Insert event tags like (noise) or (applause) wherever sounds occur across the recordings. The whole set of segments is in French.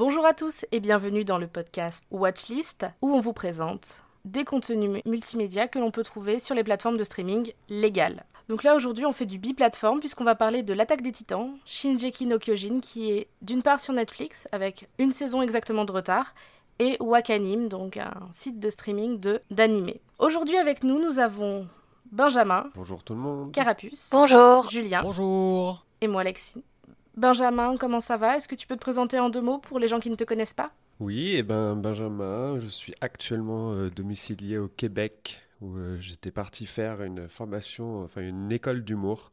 Bonjour à tous et bienvenue dans le podcast Watchlist où on vous présente des contenus multimédia que l'on peut trouver sur les plateformes de streaming légales. Donc là aujourd'hui on fait du bi-plateforme puisqu'on va parler de l'attaque des titans, Shinjeki no Kyojin qui est d'une part sur Netflix avec une saison exactement de retard et Wakanim, donc un site de streaming de d'animé. Aujourd'hui avec nous nous avons Benjamin. Bonjour tout le monde. Carapuce. Bonjour. Julien. Bonjour. Et moi Alexis. Benjamin, comment ça va? Est-ce que tu peux te présenter en deux mots pour les gens qui ne te connaissent pas? Oui, eh ben Benjamin, je suis actuellement euh, domicilié au Québec où euh, j'étais parti faire une formation, enfin une école d'humour.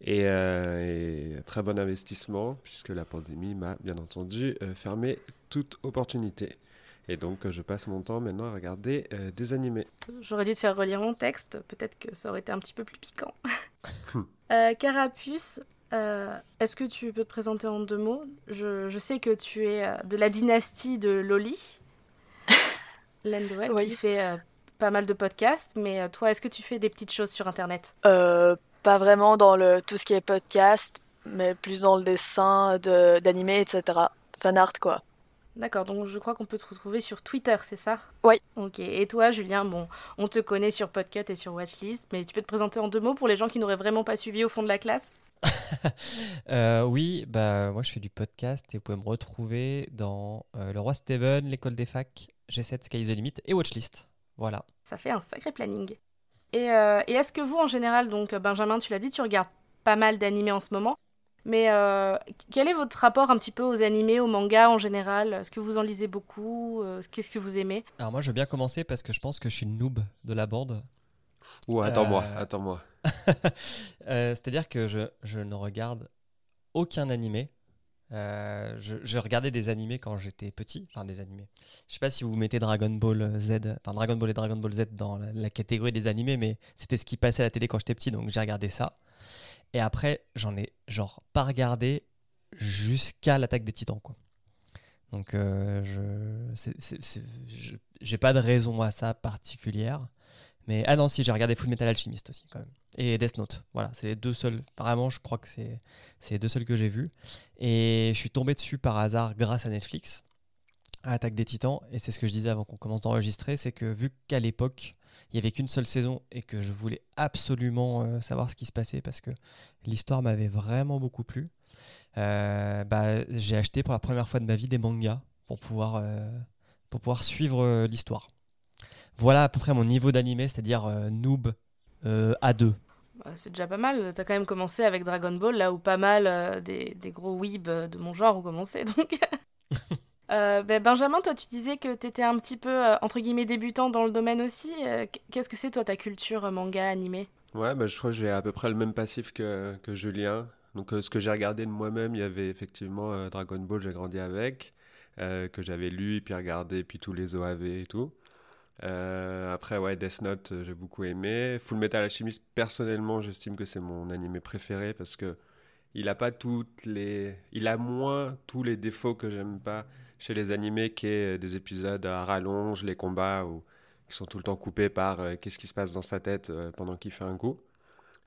Et, euh, et, très bon investissement, puisque la pandémie m'a bien entendu fermé toute opportunité. Et donc je passe mon temps maintenant à regarder des animés. J'aurais dû te faire relire mon texte, peut-être que ça aurait été un petit peu plus piquant. (laughs) Carapuce, est-ce que tu peux te présenter en deux mots? Je, je, sais que tu es de la dynastie de Loli, (laughs) Lendwell, oui. qui fait pas mal de podcasts, mais euh, toi, est-ce que tu fais des petites choses sur Internet? Euh, Pas vraiment dans le, tout ce qui est podcast, mais plus dans le dessin d'animé, etc. Fan art, quoi. D'accord, donc je crois qu'on peut te retrouver sur Twitter, c'est ça? Oui. Ok, et toi, Julien, bon, on te connaît sur Podcut et sur Watchlist, mais tu peux te présenter en deux mots pour les gens qui n'auraient vraiment pas suivi au fond de la classe? (laughs) euh, Oui, bah moi je fais du podcast et vous pouvez me retrouver dans Le Roi Steven, l'école des facs, G7 Sky the Limit et Watchlist. Voilà. Ça fait un sacré planning. Et, euh, et est-ce que vous, en général, donc Benjamin, tu l'as dit, tu regardes pas mal d'animés en ce moment. Mais euh, quel est votre rapport un petit peu aux animés, aux mangas en général? Est-ce que vous en lisez beaucoup? Euh, Qu'est-ce que vous aimez? Alors moi, je veux bien commencer parce que je pense que je suis le noob de la bande. Ou attends-moi, attends-moi. (laughs) C'est-à-dire que je, je, ne regarde aucun animé euh, je, regardais des animés quand j'étais petit, enfin des animés. Je sais pas si vous mettez Dragon Ball Z, enfin Dragon Ball et Dragon Ball Z dans la, catégorie des animés, mais c'était ce qui passait à la télé quand j'étais petit, donc j'ai regardé ça. Et après, j'en ai genre pas regardé jusqu'à l'attaque des Titans, quoi. Donc euh, je, j'ai pas de raison à ça particulière. Mais ah non, si j'ai regardé Full Metal Alchemist aussi quand même et Death Note. Voilà, c'est les deux seuls. Vraiment, je crois que c'est les deux seuls que j'ai vus. Et je suis tombé dessus par hasard grâce à Netflix, à Attaque des Titans. Et c'est ce que je disais avant qu'on commence d'enregistrer, c'est que vu qu'à l'époque il n'y avait qu'une seule saison et que je voulais absolument euh, savoir ce qui se passait parce que l'histoire m'avait vraiment beaucoup plu, euh, bah, j'ai acheté pour la première fois de ma vie des mangas pour pouvoir, euh, pour pouvoir suivre l'histoire. Voilà à peu près mon niveau d'animé, c'est-à-dire noob A2. Bah, c'est déjà pas mal. T'as quand même commencé avec Dragon Ball, là où pas mal euh, des, des, gros weebs de mon genre ont commencé. (laughs) Donc, euh, ben, Benjamin, toi, tu disais que t'étais un petit peu euh, entre guillemets débutant dans le domaine aussi. Qu'est-ce que c'est toi ta culture manga animé? Ouais, bah, je crois que j'ai à peu près le même passif que, que Julien. Donc, ce que j'ai regardé de moi-même, il y avait effectivement Dragon Ball, j'ai grandi avec, que j'avais lu, puis regardé, puis tous les OAV et tout. Euh, après, ouais, Death Note, euh, j'ai beaucoup aimé. Full Metal Alchemist, personnellement, j'estime que c'est mon animé préféré parce que il a pas toutes les, il a moins tous les défauts que j'aime pas chez les animés, qui est des épisodes à rallonge, les combats ou qui sont tout le temps coupés par euh, qu'est-ce qui se passe dans sa tête pendant qu'il fait un coup.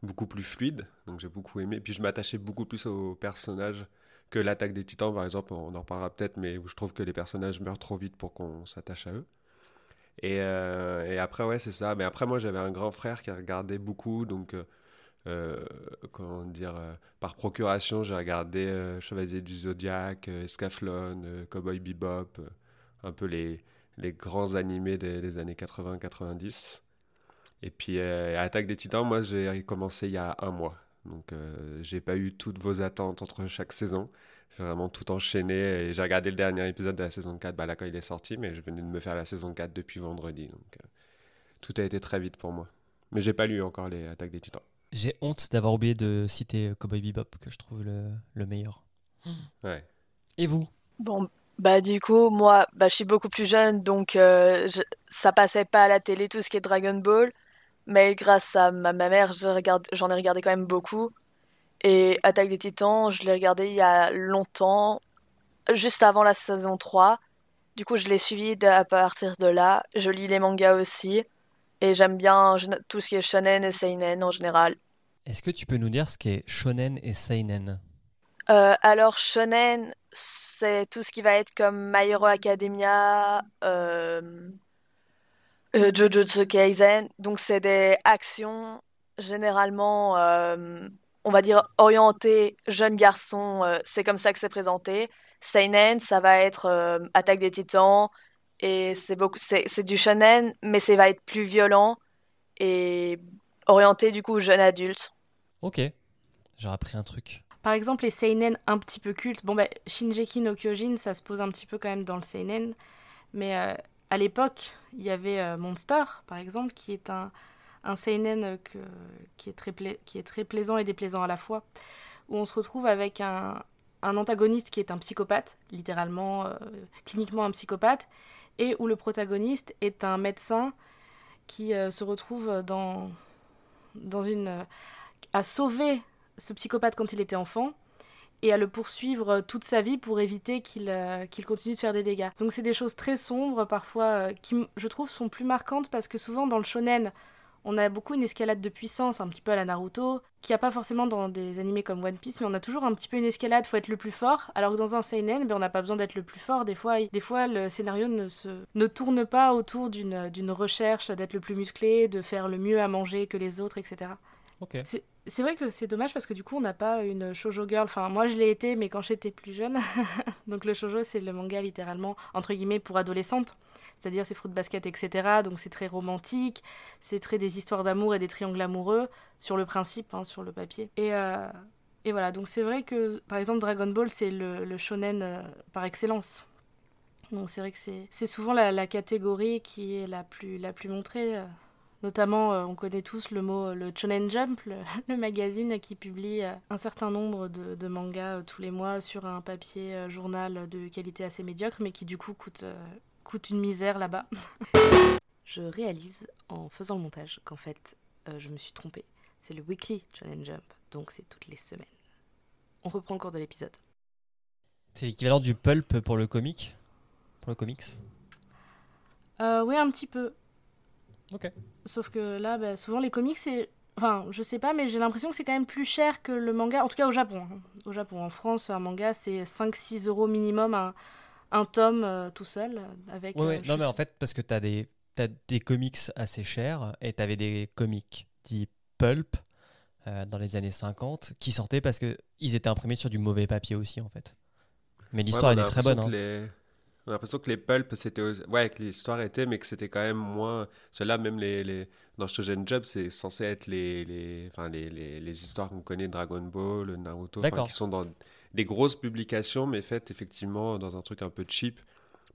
Beaucoup plus fluide, donc j'ai beaucoup aimé. Puis je m'attachais beaucoup plus aux personnages que l'attaque des titans, par exemple. On en reparlera peut-être, mais où je trouve que les personnages meurent trop vite pour qu'on s'attache à eux. Et, euh, et, après, ouais, c'est ça. Mais après, moi, j'avais un grand frère qui regardait beaucoup. Donc, euh, euh comment dire, par procuration, j'ai regardé Chevalier du Zodiac, Escaflon, Cowboy Bebop, un peu les, les grands animés des, des années 80-90. Et puis, Attaque des Titans, moi, j'ai commencé il y a un mois. Donc, j'ai pas eu toutes vos attentes entre chaque saison. J'ai vraiment tout enchaîné et j'ai regardé le dernier épisode de la saison 4 bah là quand il est sorti, mais je venais de me faire la saison 4 depuis vendredi. Donc euh, tout a été très vite pour moi. Mais j'ai pas lu encore les Attaques des Titans. J'ai honte d'avoir oublié de citer Cowboy Bebop, que je trouve le, le meilleur. Ouais. Et vous? Bon, bah du coup, moi, bah, je suis beaucoup plus jeune, donc euh, ça passait pas à la télé tout ce qui est Dragon Ball. Mais grâce à ma, ma mère, j'en ai regardé quand même beaucoup. Et Attaque des Titans, je l'ai regardé il y a longtemps, juste avant la saison 3. Du coup, je l'ai suivi à partir de là. Je lis les mangas aussi. Et j'aime bien tout ce qui est shonen et seinen en général. Est-ce que tu peux nous dire ce qu'est shonen et seinen? Euh, Alors, shonen, c'est tout ce qui va être comme My Hero Academia, euh, euh, Jujutsu Kaisen. Donc, c'est des actions généralement, euh, on va dire, orientées jeunes garçons. euh, c'est comme ça que c'est présenté. Seinen, ça va être euh, Attaque des Titans. Et c'est beaucoup, c'est c'est du shonen, mais ça va être plus violent et orienté du coup jeune adulte. Ok, j'ai appris un truc. Par exemple, les seinen un petit peu cultes. Bon, bah, Shinjeki no Kyojin, ça se pose un petit peu quand même dans le seinen. Mais euh, à l'époque, il y avait euh, Monster, par exemple, qui est un, un seinen euh, qui, est très plaisant et déplaisant à la fois. Où on se retrouve avec un, antagoniste qui est un psychopathe, littéralement, euh, cliniquement un psychopathe. Et où le protagoniste est un médecin qui euh, se retrouve à sauver ce psychopathe quand il était enfant et à le poursuivre toute sa vie pour éviter qu'il continue de faire des dégâts. Donc c'est des choses très sombres parfois qui je trouve sont plus marquantes parce que souvent dans le shonen on a beaucoup une escalade de puissance un petit peu à la Naruto qu'il n'y a pas forcément dans des animés comme One Piece mais on a toujours un petit peu une escalade faut être le plus fort alors que dans un seinen ben, on n'a pas besoin d'être le plus fort des fois des fois le scénario ne se ne tourne pas autour d'une d'une recherche d'être le plus musclé de faire le mieux à manger que les autres etc c'est vrai que c'est dommage parce que du coup on n'a pas une shoujo girl. Enfin moi je l'ai été mais quand j'étais plus jeune. (laughs) donc le shoujo c'est le manga littéralement entre guillemets pour adolescentes. C'est-à-dire c'est fruit de basket etc. Donc c'est très romantique, c'est très des histoires d'amour et des triangles amoureux sur le principe, hein, sur le papier. Et, euh, et voilà donc c'est vrai que par exemple Dragon Ball c'est le, shonen euh, par excellence. Donc c'est vrai que c'est souvent la, la catégorie qui est la plus, la plus montrée. euh, Notamment, on connaît tous le mot le Shonen Jump, le, (laughs) magazine qui publie un certain nombre de, mangas tous les mois sur un papier journal de qualité assez médiocre, mais qui du coup coûte, coûte une misère là-bas. (laughs) je réalise en faisant le montage qu'en fait, euh, je me suis trompée. C'est le Weekly Shonen Jump, donc c'est toutes les semaines. On reprend le cours de l'épisode. C'est l'équivalent du pulp pour le comic Pour le comics? Euh, oui, un petit peu. Ok. Sauf que là, bah, souvent les comics, c'est. Enfin, je sais pas, mais j'ai l'impression que c'est quand même plus cher que le manga. En tout cas, au Japon. hein. Au Japon. En France, un manga, c'est 5-6 euros minimum un, un tome euh, tout seul. Avec, Ouais, euh, Non, mais en fait, parce que t'as des, t'as des comics assez chers et t'avais des comics dits pulp euh, dans les années 50 qui sortaient parce que ils étaient imprimés sur du mauvais papier aussi, en fait. Mais l'histoire Ouais, était a très bonne. hein. les- On a l'impression que les pulps, c'était. Ouais, que l'histoire était, mais que c'était quand même moins. Ceux-là, même les, les... dans Shonen Jump, c'est censé être les, les... Enfin, les, les, les histoires qu'on connaît, Dragon Ball, Naruto, enfin, qui sont dans des grosses publications, mais faites effectivement dans un truc un peu cheap.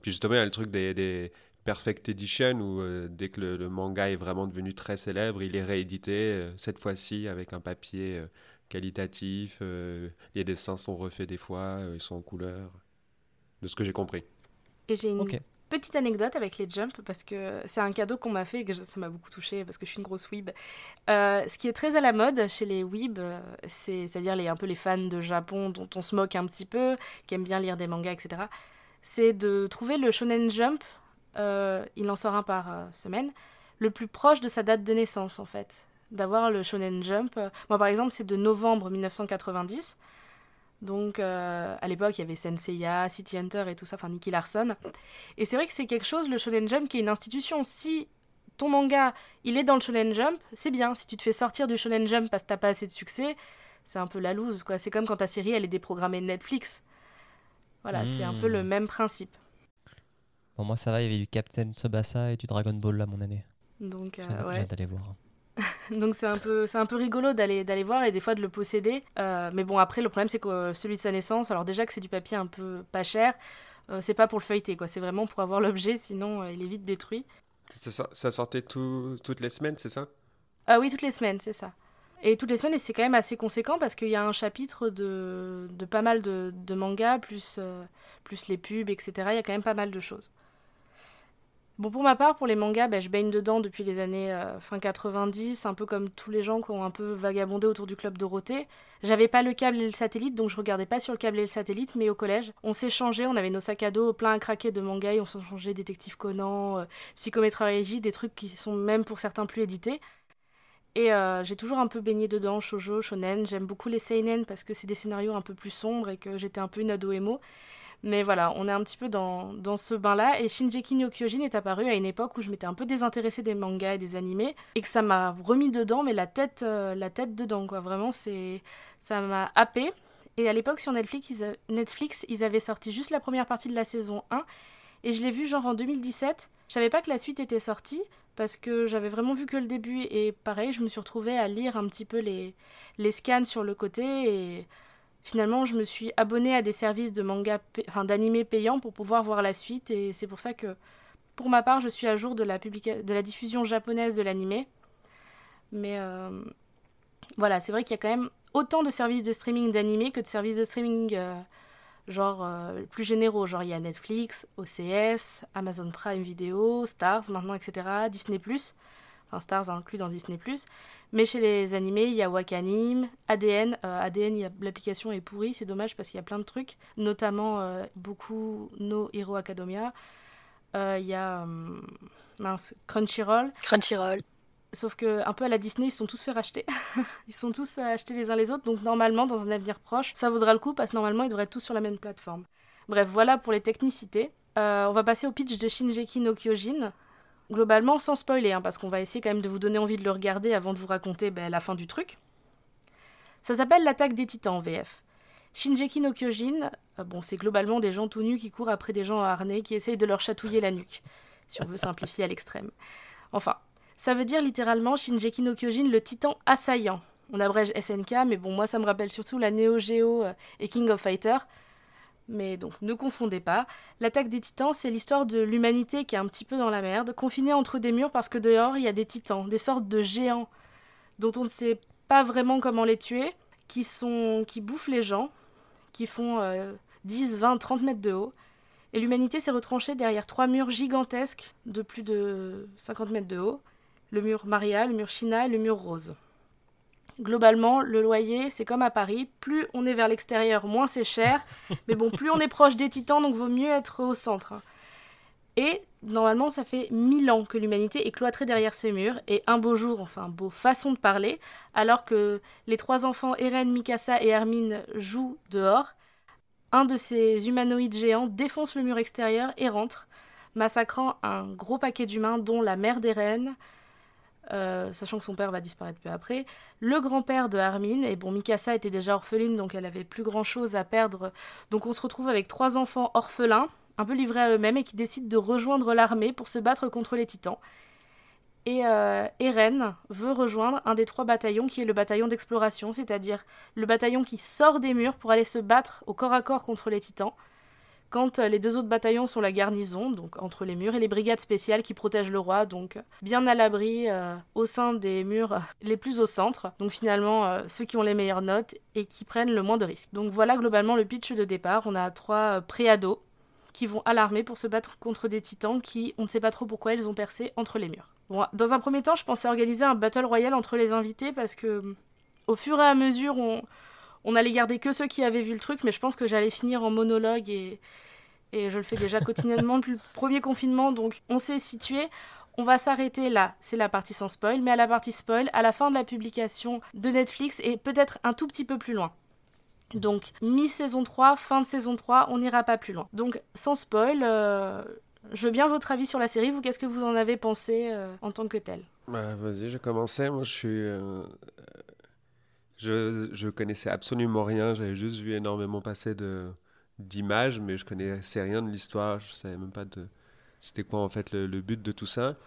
Puis justement, il y a le truc des, des Perfect Edition, où euh, dès que le, le manga est vraiment devenu très célèbre, il est réédité, euh, cette fois-ci avec un papier euh, qualitatif. euh, les dessins sont refaits des fois, euh, ils sont en couleur. De ce que j'ai compris. Et j'ai une. Petite anecdote avec les jumps parce que c'est un cadeau qu'on m'a fait et que ça m'a beaucoup touché parce que je suis une grosse weeb. Euh, ce qui est très à la mode chez les weeb, euh, c'est- c'est-à-dire les, un peu les fans de Japon dont on se moque un petit peu, qui aiment bien lire des mangas, etc., c'est de trouver le Shonen Jump, euh, il en sort un par semaine, le plus proche de sa date de naissance en fait. D'avoir le Shonen Jump. Moi par exemple, c'est de novembre 1990. Donc euh, à l'époque, il y avait Senseiya, City Hunter et tout ça, enfin Nicky Larson. Et c'est vrai que c'est quelque chose, le Shonen Jump, qui est une institution. Si ton manga, il est dans le Shonen Jump, c'est bien. Si tu te fais sortir du Shonen Jump parce que t'as pas assez de succès, c'est un peu la loose, quoi. C'est comme quand ta série, elle est déprogrammée de Netflix. Voilà, c'est un peu Hmm. le même principe. Bon, moi, ça va, il y avait du Captain Tsubasa et du Dragon Ball là, mon année. Donc, euh, ouais. d'aller voir. (laughs) Donc c'est un peu, c'est un peu rigolo d'aller, d'aller voir et des fois de le posséder. Euh, mais bon, après, le problème, c'est que euh, celui de sa naissance, alors déjà que c'est du papier un peu pas cher, euh, c'est pas pour le feuilleter, quoi. C'est vraiment pour avoir l'objet, sinon euh, il est vite détruit. Ça, sor- ça sortait tout- toutes les semaines, c'est ça? Ah oui, toutes les semaines, c'est ça. Et toutes les semaines, et c'est quand même assez conséquent parce qu'il y a un chapitre de, de pas mal de, de mangas, plus, plus les pubs, etc. Il y a quand même pas mal de choses. Bon, pour ma part, pour les mangas, bah, je baigne dedans depuis les années euh, fin 90, un peu comme tous les gens qui ont un peu vagabondé autour du club Dorothée. J'avais pas le câble et le satellite, donc je regardais pas sur le câble et le satellite, mais au collège, on s'échangeait, on avait nos sacs à dos plein à craquer de mangas, et on s'échangeait Détective Conan, euh, des trucs qui sont même pour certains plus édités. Et euh, j'ai toujours un peu baigné dedans, shoujo, shonen. J'aime beaucoup les seinen parce que c'est des scénarios un peu plus sombres et que j'étais un peu une ado. Mais voilà, on est un petit peu dans, dans ce bain-là. Et Shinjeki no Kyojin est apparu à une époque où je m'étais un peu désintéressée des mangas et des animés. Et que ça m'a remis dedans, mais la tête, euh, la tête dedans, quoi. Vraiment, c'est ça m'a happé. Et à l'époque, sur Netflix ils, Netflix, ils avaient sorti juste la première partie de la saison 1. Et je l'ai vu genre en 2017. Je savais pas que la suite était sortie parce que j'avais vraiment vu que le début. Et pareil, je me suis retrouvée à lire un petit peu les, les scans sur le côté. Et finalement, je me suis abonnée à des services de manga, enfin payants pour pouvoir voir la suite. Et c'est pour ça que, pour ma part, je suis à jour de la, de la diffusion japonaise de l'animé. Mais euh, voilà, c'est vrai qu'il y a quand même autant de services de streaming d'animés que de services de streaming euh, genre euh, plus généraux. Genre il y a Netflix, OCS, Amazon Prime Video, Stars maintenant, etc. Disney ⁇ Enfin Stars inclus dans Disney ⁇ mais chez les animés, il y a Wakanim, ADN. Euh, ADN, l'application est pourrie, c'est dommage parce qu'il y a plein de trucs, notamment euh, beaucoup No Hero Academia. Euh, il y a mince, Crunchyroll. Crunchyroll. Sauf que un peu à la Disney, ils sont tous fait racheter. (laughs) ils sont tous achetés les uns les autres, donc normalement, dans un avenir proche, ça vaudra le coup parce que normalement, ils devraient être tous sur la même plateforme. Bref, voilà pour les technicités. on va passer au pitch de Shinjeki no Kyojin globalement sans spoiler, hein, parce qu'on va essayer quand même de vous donner envie de le regarder avant de vous raconter ben, la fin du truc. Ça s'appelle l'attaque des titans en VF. Shinjeki no Kyojin, euh, bon, c'est globalement des gens tout nus qui courent après des gens harnais qui essayent de leur chatouiller la nuque, si on veut simplifier à l'extrême. Enfin, ça veut dire littéralement Shinjeki no Kyojin, le titan assaillant. On abrège SNK, mais bon, moi ça me rappelle surtout la Neo Geo euh, et King of Fighters, mais donc, ne confondez pas. L'attaque des titans, c'est l'histoire de l'humanité qui est un petit peu dans la merde, confinée entre des murs parce que dehors, il y a des titans, des sortes de géants dont on ne sait pas vraiment comment les tuer, qui, sont, qui bouffent les gens, qui font 10, 20, 30 mètres de haut. Et l'humanité s'est retranchée derrière trois murs gigantesques de plus de 50 mètres de haut. Le mur Maria, le mur China et le mur Rose. Globalement, le loyer, c'est comme à Paris. Plus on est vers l'extérieur, moins c'est cher. (laughs) Mais bon, plus on est proche des titans, donc vaut mieux être au centre. Et normalement, ça fait mille ans que l'humanité est cloîtrée derrière ces murs. Et un beau jour, enfin, beau façon de parler, alors que les trois enfants Eren, Mikasa et Hermine jouent dehors, un de ces humanoïdes géants défonce le mur extérieur et rentre, massacrant un gros paquet d'humains, dont la mère d'Eren, euh, sachant que son père va disparaître peu après. Le grand-père de Armin, et bon, Mikasa était déjà orpheline, donc elle avait plus grand-chose à perdre. Donc on se retrouve avec trois enfants orphelins, un peu livrés à eux-mêmes, et qui décident de rejoindre l'armée pour se battre contre les titans. Et euh, Eren veut rejoindre un des trois bataillons qui est le bataillon d'exploration, c'est-à-dire le bataillon qui sort des murs pour aller se battre au corps à corps contre les titans quand euh, les deux autres bataillons sont la garnison, donc entre les murs, et les brigades spéciales qui protègent le roi, donc bien à l'abri euh, au sein des murs les plus au centre, donc finalement euh, ceux qui ont les meilleures notes et qui prennent le moins de risques. Donc voilà globalement le pitch de départ, on a trois préados qui vont à l'armée pour se battre contre des titans qui, on ne sait pas trop pourquoi, ils ont percé entre les murs. dans un premier temps, je pensais organiser un battle royal entre les invités parce que au fur et à mesure, on, on allait garder que ceux qui avaient vu le truc, mais je pense que j'allais finir en monologue et, et je le fais déjà quotidiennement depuis le premier confinement, donc on s'est situé. On va s'arrêter là, c'est la partie sans spoil, mais à la partie spoil, à la fin de la publication de Netflix et peut-être un tout petit peu plus loin. Donc mi-saison 3, fin de saison 3, on n'ira pas plus loin. Donc sans spoil, euh, je veux bien votre avis sur la série. Vous, qu'est-ce que vous en avez pensé euh, en tant que tel bah, Vas-y, j'ai commencé. Moi, je suis. Euh, je, je connaissais absolument rien. J'avais juste vu énormément passer d'images, mais je connaissais rien de l'histoire. Je savais même pas de c'était quoi en fait le, but de tout ça.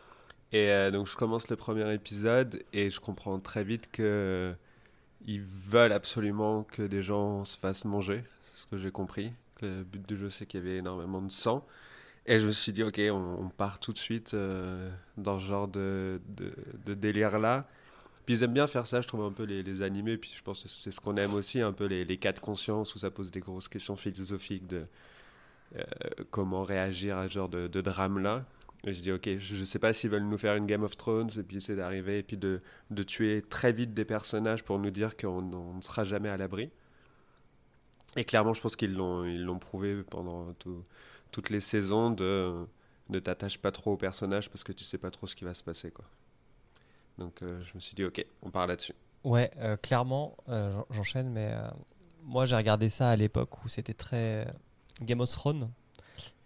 Et euh, donc je commence le premier épisode et je comprends très vite que ils veulent absolument que des gens se fassent manger. C'est ce que j'ai compris. Le but du jeu c'est qu'il y avait énormément de sang. Et je me suis dit, ok, on, part tout de suite euh, dans ce genre de, de délire-là. Puis ils aiment bien faire ça, je trouve, un peu les, animés. Puis je pense que c'est ce qu'on aime aussi, un peu les, cas de conscience où ça pose des grosses questions philosophiques de euh, comment réagir à ce genre de, drame-là. Et je dis, ok, je ne sais pas s'ils veulent nous faire une Game of Thrones et puis essayer d'arriver et puis de, tuer très vite des personnages pour nous dire qu'on ne sera jamais à l'abri. Et clairement, je pense qu'ils l'ont, ils l'ont prouvé pendant toutes les saisons de ne t'attache pas trop aux personnages parce que tu sais pas trop ce qui va se passer. quoi. Donc euh, je me suis dit, ok, on part là-dessus. Ouais, euh, clairement, euh, j'enchaîne, mais moi j'ai regardé ça à l'époque où c'était très. Game of Thrones.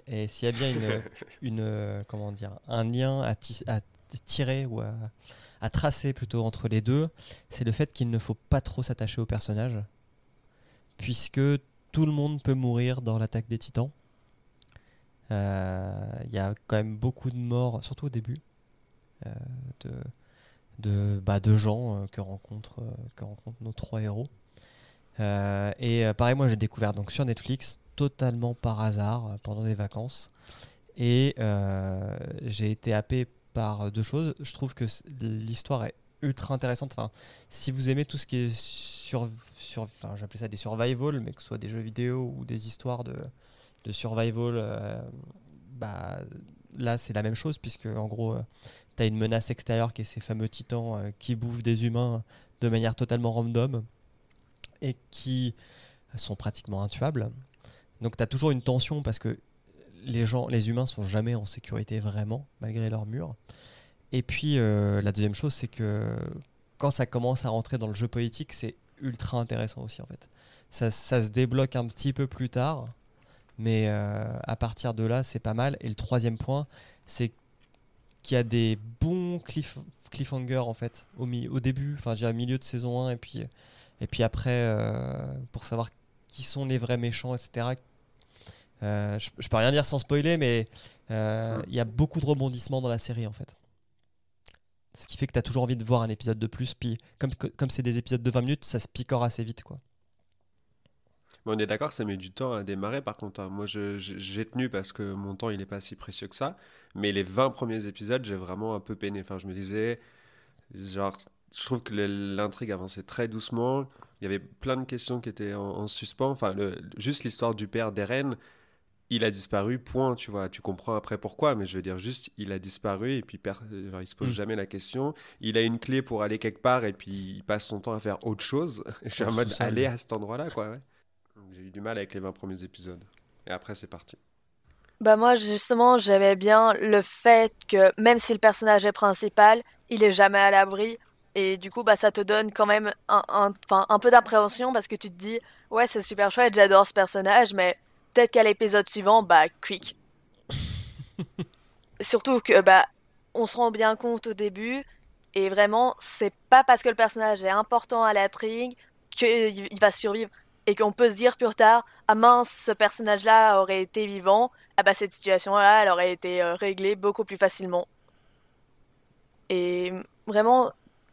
Et s'il y a bien une, (laughs) une, comment dire, un lien à, à tirer ou à, à, tracer plutôt entre les deux, c'est le fait qu'il ne faut pas trop s'attacher au personnage, puisque tout le monde peut mourir dans l'attaque des titans. Euh, il y a quand même beaucoup de morts, surtout au début, euh, de, de, bah, de gens euh, que, rencontrent, que rencontrent nos trois héros. et pareil, moi j'ai découvert donc sur Netflix totalement par hasard pendant des vacances. Et j'ai été happé par deux choses. Je trouve que l'histoire est ultra intéressante. Enfin, si vous aimez tout ce qui est sur, sur enfin, j'appelais ça des survival, mais que ce soit des jeux vidéo ou des histoires de, de survival, euh, bah, là c'est la même chose, puisque en gros, euh, tu une menace extérieure qui est ces fameux titans euh, qui bouffent des humains de manière totalement random et qui sont pratiquement intuables. Donc tu as toujours une tension parce que les gens, les humains sont jamais en sécurité vraiment, malgré leurs murs. Et puis la deuxième chose, c'est que quand ça commence à rentrer dans le jeu politique, c'est ultra intéressant aussi en fait. Ça, ça, se débloque un petit peu plus tard, mais euh, à partir de là, c'est pas mal. Et le troisième point, c'est qu'il y a des bons cliff, cliffhangers en fait au, au début, enfin j'ai milieu de saison 1 et puis, et puis après euh, pour savoir qui sont les vrais méchants, etc. Euh, je, je, peux rien dire sans spoiler, mais il y a beaucoup de rebondissements dans la série en fait. Ce qui fait que tu as toujours envie de voir un épisode de plus. Puis comme comme c'est des épisodes de 20 minutes, ça se picore assez vite quoi on est d'accord, ça met du temps à démarrer. Par contre, hein. moi, j'ai tenu parce que mon temps, il n'est pas si précieux que ça. Mais les 20 premiers épisodes, j'ai vraiment un peu peiné. Enfin, je me disais, genre, je trouve que l'intrigue avançait très doucement. Il y avait plein de questions qui étaient en, suspens. Enfin, juste l'histoire du père d'Eren, il a disparu, point, tu vois. Tu comprends après pourquoi, mais je veux dire juste, il a disparu et puis genre, il se pose mm. jamais la question. Il a une clé pour aller quelque part et puis il passe son temps à faire autre chose. (laughs) je suis en mode, aller à cet endroit-là, quoi, ouais. J'ai eu du mal avec les 20 premiers épisodes. Et après, c'est parti. Bah moi, justement, j'aimais bien le fait que même si le personnage est principal, il est jamais à l'abri. Et du coup, bah, ça te donne quand même un, un, un peu d'appréhension parce que tu te dis, ouais, c'est super chouette, j'adore ce personnage, mais peut-être qu'à l'épisode suivant, bah, quick. (laughs) Surtout que, bah, on se rend bien compte au début, et vraiment, c'est pas parce que le personnage est important à l'intrigue qu'il va survivre et qu'on peut se dire plus tard ah mince ce personnage là aurait été vivant ah bah cette situation là elle aurait été euh, réglée beaucoup plus facilement. Et vraiment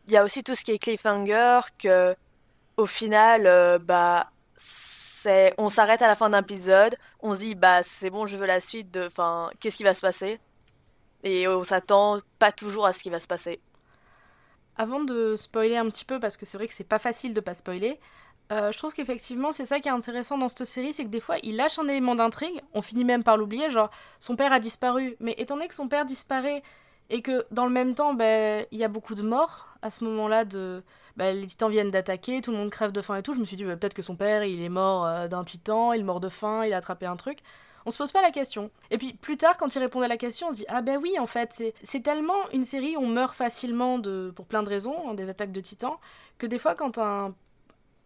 il y a aussi tout ce qui est cliffhanger que au final euh, bah c'est on s'arrête à la fin d'un épisode on se dit bah c'est bon je veux la suite de enfin qu'est-ce qui va se passer? Et on s'attend pas toujours à ce qui va se passer. Avant de spoiler un petit peu parce que c'est vrai que c'est pas facile de pas spoiler euh, je trouve qu'effectivement, c'est ça qui est intéressant dans cette série, c'est que des fois, il lâche un élément d'intrigue, on finit même par l'oublier, genre, son père a disparu, mais étant donné que son père disparaît, et que dans le même temps, ben, il y a beaucoup de morts, à ce moment-là, de... Ben, les titans viennent d'attaquer, tout le monde crève de faim et tout, je me suis dit, ben, peut-être que son père, il est mort euh, d'un titan, il est mort de faim, il a attrapé un truc. On se pose pas la question. Et puis plus tard, quand il répond à la question, on se dit ah ben oui, en fait, c'est tellement une série où on meurt facilement de, pour plein de raisons, hein, des attaques de titans, que des fois, quand un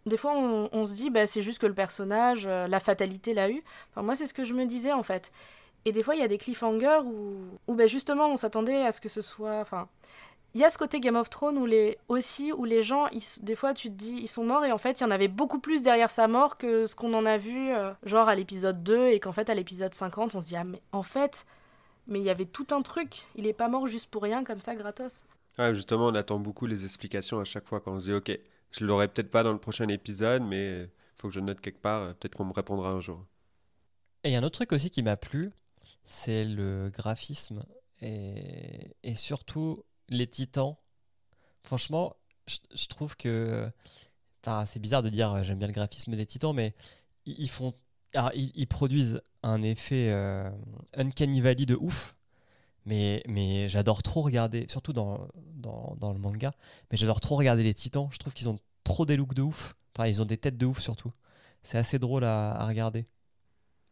des fois, on, se dit, bah, c'est juste que le personnage, euh, la fatalité l'a eu. Enfin, moi, c'est ce que je me disais, en fait. Et des fois, il y a des cliffhangers où, où bah, justement, on s'attendait à ce que ce soit... Enfin, il y a ce côté Game of Thrones où les, aussi, où les gens, des fois, tu te dis, ils sont morts, et en fait, il y en avait beaucoup plus derrière sa mort que ce qu'on en a vu, euh, genre à l'épisode 2, et qu'en fait, à l'épisode 50, on se dit, ah, mais en fait, mais il y avait tout un truc. Il est pas mort juste pour rien, comme ça, gratos. Ouais, justement, on attend beaucoup les explications à chaque fois quand on se dit, ok, je l'aurai peut-être pas dans le prochain épisode, mais il faut que je note quelque part. Peut-être qu'on me répondra un jour. Et il y a un autre truc aussi qui m'a plu, c'est le graphisme et, surtout les titans. Franchement, je, trouve que. C'est bizarre de dire j'aime bien le graphisme des titans, mais ils, font. ils, produisent un effet euh, Uncanny Valley de ouf. Mais, mais j'adore trop regarder, surtout dans, dans, dans, le manga, mais j'adore trop regarder les titans. Je trouve qu'ils ont trop des looks de ouf. Enfin, ils ont des têtes de ouf surtout. C'est assez drôle à, à regarder.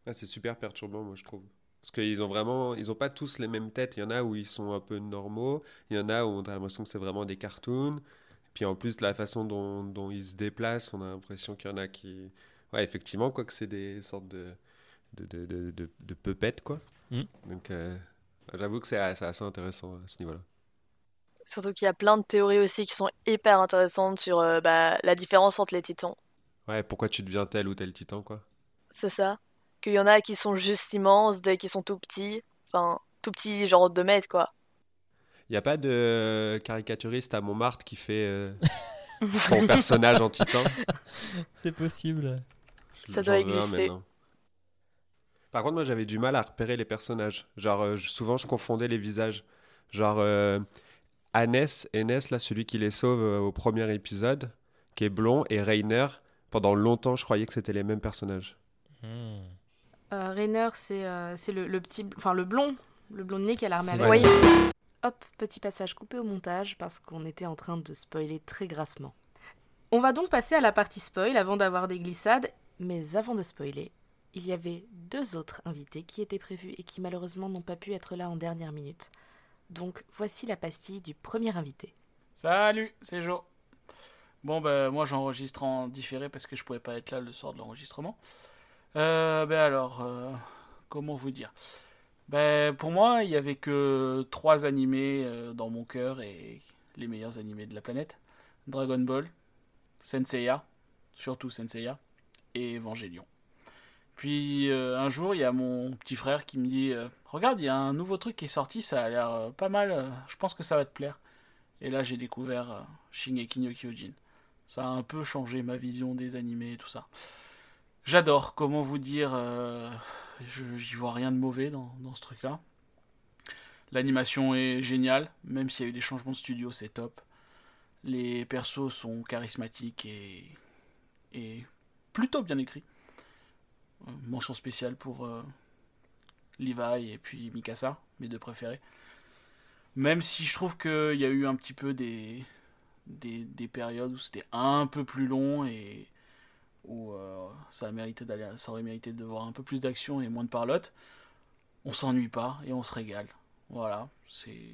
Ah, c'est super perturbant, moi, je trouve. Parce qu'ils ont vraiment, ils ont pas tous les mêmes têtes. Il y en a où ils sont un peu normaux. Il y en a où on a l'impression que c'est vraiment des cartoons. Puis en plus, la façon dont, dont ils se déplacent, on a l'impression qu'il y en a qui. Ouais, effectivement, quoi que c'est des sortes de de, de, de, de, de puppets, quoi. Mm. Donc, euh, j'avoue que c'est assez intéressant à ce niveau-là. Surtout qu'il y a plein de théories aussi qui sont hyper intéressantes sur euh, bah, la différence entre les titans. Ouais, pourquoi tu deviens tel ou tel titan, quoi. C'est ça. Qu'il y en a qui sont juste immenses, des qui sont tout petits. Enfin, tout petits, genre 2 mètres, quoi. Il n'y a pas de caricaturiste à Montmartre qui fait euh, (laughs) son personnage en titan? C'est possible. Ça doit exister. maintenant. Par contre, moi, j'avais du mal à repérer les personnages. Genre, euh, je- souvent, je confondais les visages. Genre, euh, Hannes, Enes, là, celui qui les sauve euh, au premier épisode, qui est blond, et Rainer. Pendant longtemps, je croyais que c'était les mêmes personnages. Hmm. Euh, Rainer, c'est euh, c'est le, le petit, enfin le blond, le blond de nez qui a l'armée C'est avec. Oui. Hop, petit passage coupé au montage parce qu'on était en train de spoiler très grassement. On va donc passer à la partie spoil avant d'avoir des glissades, mais avant de spoiler, il y avait deux autres invités qui étaient prévus et qui malheureusement n'ont pas pu être là en dernière minute. Donc voici la pastille du premier invité. Salut, c'est Joe. Bon, ben moi j'enregistre en différé parce que je pouvais pas être là le soir de l'enregistrement. Euh, ben alors, euh, comment vous dire? Ben pour moi, il y avait que trois animés euh, dans mon cœur et les meilleurs animés de la planète Dragon Ball, Senseiya, surtout Senseiya, et Evangelion. Puis euh, un jour, il y a mon petit frère qui me dit euh, Regarde, il y a un nouveau truc qui est sorti, ça a l'air euh, pas mal, je pense que ça va te plaire. Et là, j'ai découvert Shingeki no Kyojin. Ça a un peu changé ma vision des animés et tout ça. J'adore, comment vous dire, j'y vois rien de mauvais dans, dans ce truc-là. L'animation est géniale, même s'il y a eu des changements de studio, c'est top. Les persos sont charismatiques et, et plutôt bien écrits. Mention spéciale pour euh, Levi et puis Mikasa, mes deux préférés. Même si je trouve qu'il y a eu un petit peu des, des, des périodes où c'était un peu plus long et où euh, ça, a ça aurait mérité de voir un peu plus d'action et moins de parlotte. On s'ennuie pas et on se régale. Voilà, c'est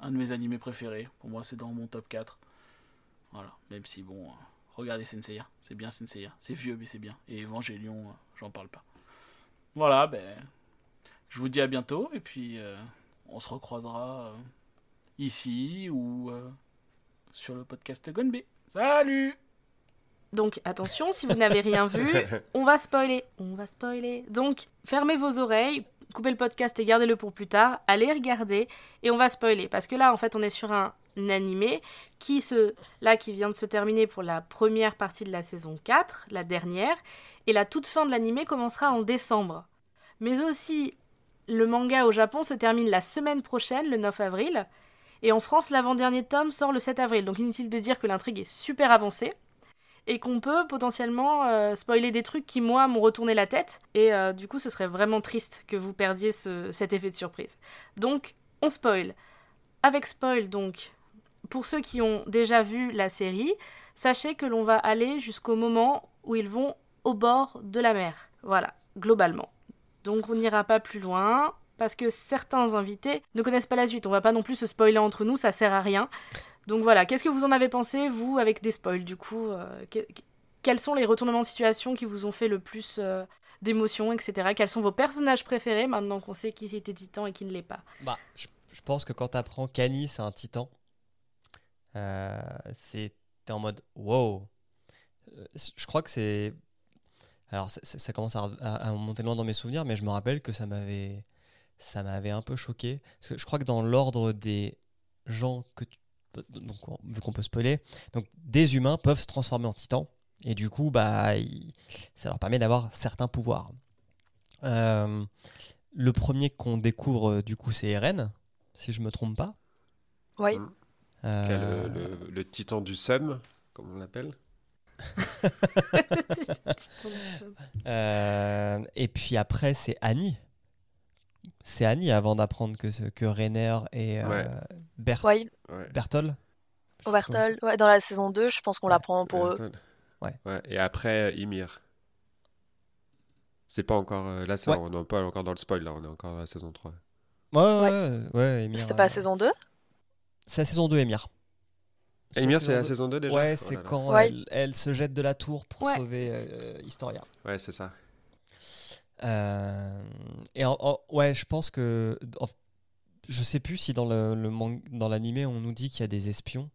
un de mes animés préférés. Pour moi, c'est dans mon top 4. Voilà, même si bon, euh, regardez Senseiya, c'est bien Senseiya. C'est vieux, mais c'est bien. Et Evangelion, euh, j'en parle pas. Voilà, ben, je vous dis à bientôt et puis euh, on se recroisera euh, ici ou euh, sur le podcast Gonbe. Salut Donc attention, si vous n'avez rien vu, (laughs) on va spoiler. On va spoiler. Donc fermez vos oreilles, coupez le podcast et gardez-le pour plus tard. Allez regarder et on va spoiler. Parce que là, en fait, on est sur un animé qui, se, là, qui vient de se terminer pour la première partie de la saison 4, la dernière. Et la toute fin de l'animé commencera en décembre. Mais aussi, le manga au Japon se termine la semaine prochaine, le 9 avril. Et en France, l'avant-dernier tome sort le 7 avril. Donc inutile de dire que l'intrigue est super avancée et qu'on peut potentiellement euh, spoiler des trucs qui, moi, m'ont retourné la tête. Et euh, du coup, ce serait vraiment triste que vous perdiez ce- cet effet de surprise. Donc, on spoil. Avec spoil, donc, pour ceux qui ont déjà vu la série, sachez que l'on va aller jusqu'au moment où ils vont au bord de la mer. Voilà, globalement. Donc, on n'ira pas plus loin. Parce que certains invités ne connaissent pas la suite. On va pas non plus se spoiler entre nous, ça sert à rien. Donc voilà, qu'est-ce que vous en avez pensé, vous, avec des spoils, du coup euh, que- Quels sont les retournements de situation qui vous ont fait le plus euh, d'émotions, etc. Quels sont vos personnages préférés, maintenant qu'on sait qui était Titan et qui ne l'est pas? Bah, je, je pense que quand t'apprends qu'Annie c'est un titan, euh, c'est t'es en mode wow. Euh, Je crois que c'est. Alors ça, ça- ça commence à, à- à monter loin dans mes souvenirs, mais je me rappelle que ça m'avait ça m'avait un peu choqué. Parce que je crois que dans l'ordre des gens que tu- donc on- vu qu'on peut spoiler, donc des humains peuvent se transformer en titans et du coup bah ça leur permet d'avoir certains pouvoirs. Euh, le premier qu'on découvre du coup c'est Eren, si je me trompe pas. Oui. Euh, le, le titan du Sum, comme on l'appelle. (laughs) euh, et puis après c'est Annie. C'est Annie avant d'apprendre que, ce- que Rainer et euh, Ouais. Bert- Oui, Ouais. Berthold. Overtol. Ouais, dans la saison 2, je pense qu'on Ouais. l'apprend pour eux. Et après, Ymir. C'est pas encore. euh, là, ça, Ouais. on n'est pas encore dans le spoil, là, on est encore à la saison 3. Ouais, ouais, ouais, ouais, Emir, C'était pas la euh, saison 2 C'est la saison 2, Emir. Ymir, c'est la saison 2 déjà Ouais, Oh c'est quand Ouais. elle, elle se jette de la tour pour Ouais. sauver euh, Historia. Ouais, c'est ça. Euh, et en- en- ouais, je pense que. en- je sais plus si dans le, dans l'animé on nous dit qu'il y a des espions,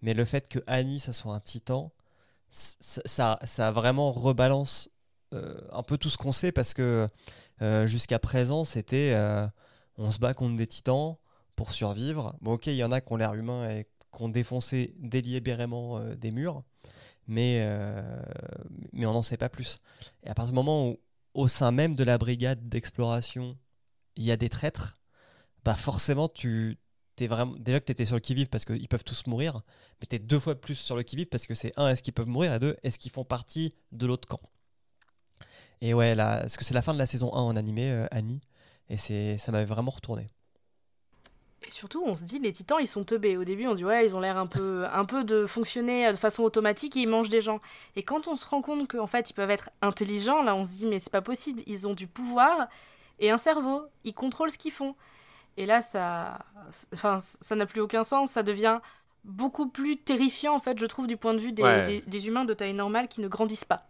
mais le fait que Annie ça soit un titan, ça, ça, ça vraiment rebalance euh, un peu tout ce qu'on sait parce que euh, jusqu'à présent c'était euh, on se bat contre des titans pour survivre. Bon, ok, il y en a qui ont l'air humains et qui ont défoncé délibérément euh, des murs, mais, euh, mais on n'en sait pas plus. Et à partir du moment où, au sein même de la brigade d'exploration, il y a des traîtres, bah forcément, tu es vraiment. Déjà que tu étais sur le qui-vive parce qu'ils peuvent tous mourir, mais tu es deux fois plus sur le qui-vive parce que c'est un, est-ce qu'ils peuvent mourir, et deux, est-ce qu'ils font partie de l'autre camp Et ouais, là, parce que c'est la fin de la saison 1 en animé, euh, Annie, et ça m'avait vraiment retourné. Et surtout, on se dit, les titans, ils sont teubés. Au début, on se dit, ouais, ils ont l'air un peu, un peu de fonctionner de façon automatique et ils mangent des gens. Et quand on se rend compte qu'en fait, ils peuvent être intelligents, là, on se dit, mais c'est pas possible. Ils ont du pouvoir et un cerveau. Ils contrôlent ce qu'ils font. Et là, ça, enfin, ça n'a plus aucun sens. Ça devient beaucoup plus terrifiant, en fait, je trouve, du point de vue des, Ouais. des- des humains de taille normale qui ne grandissent pas.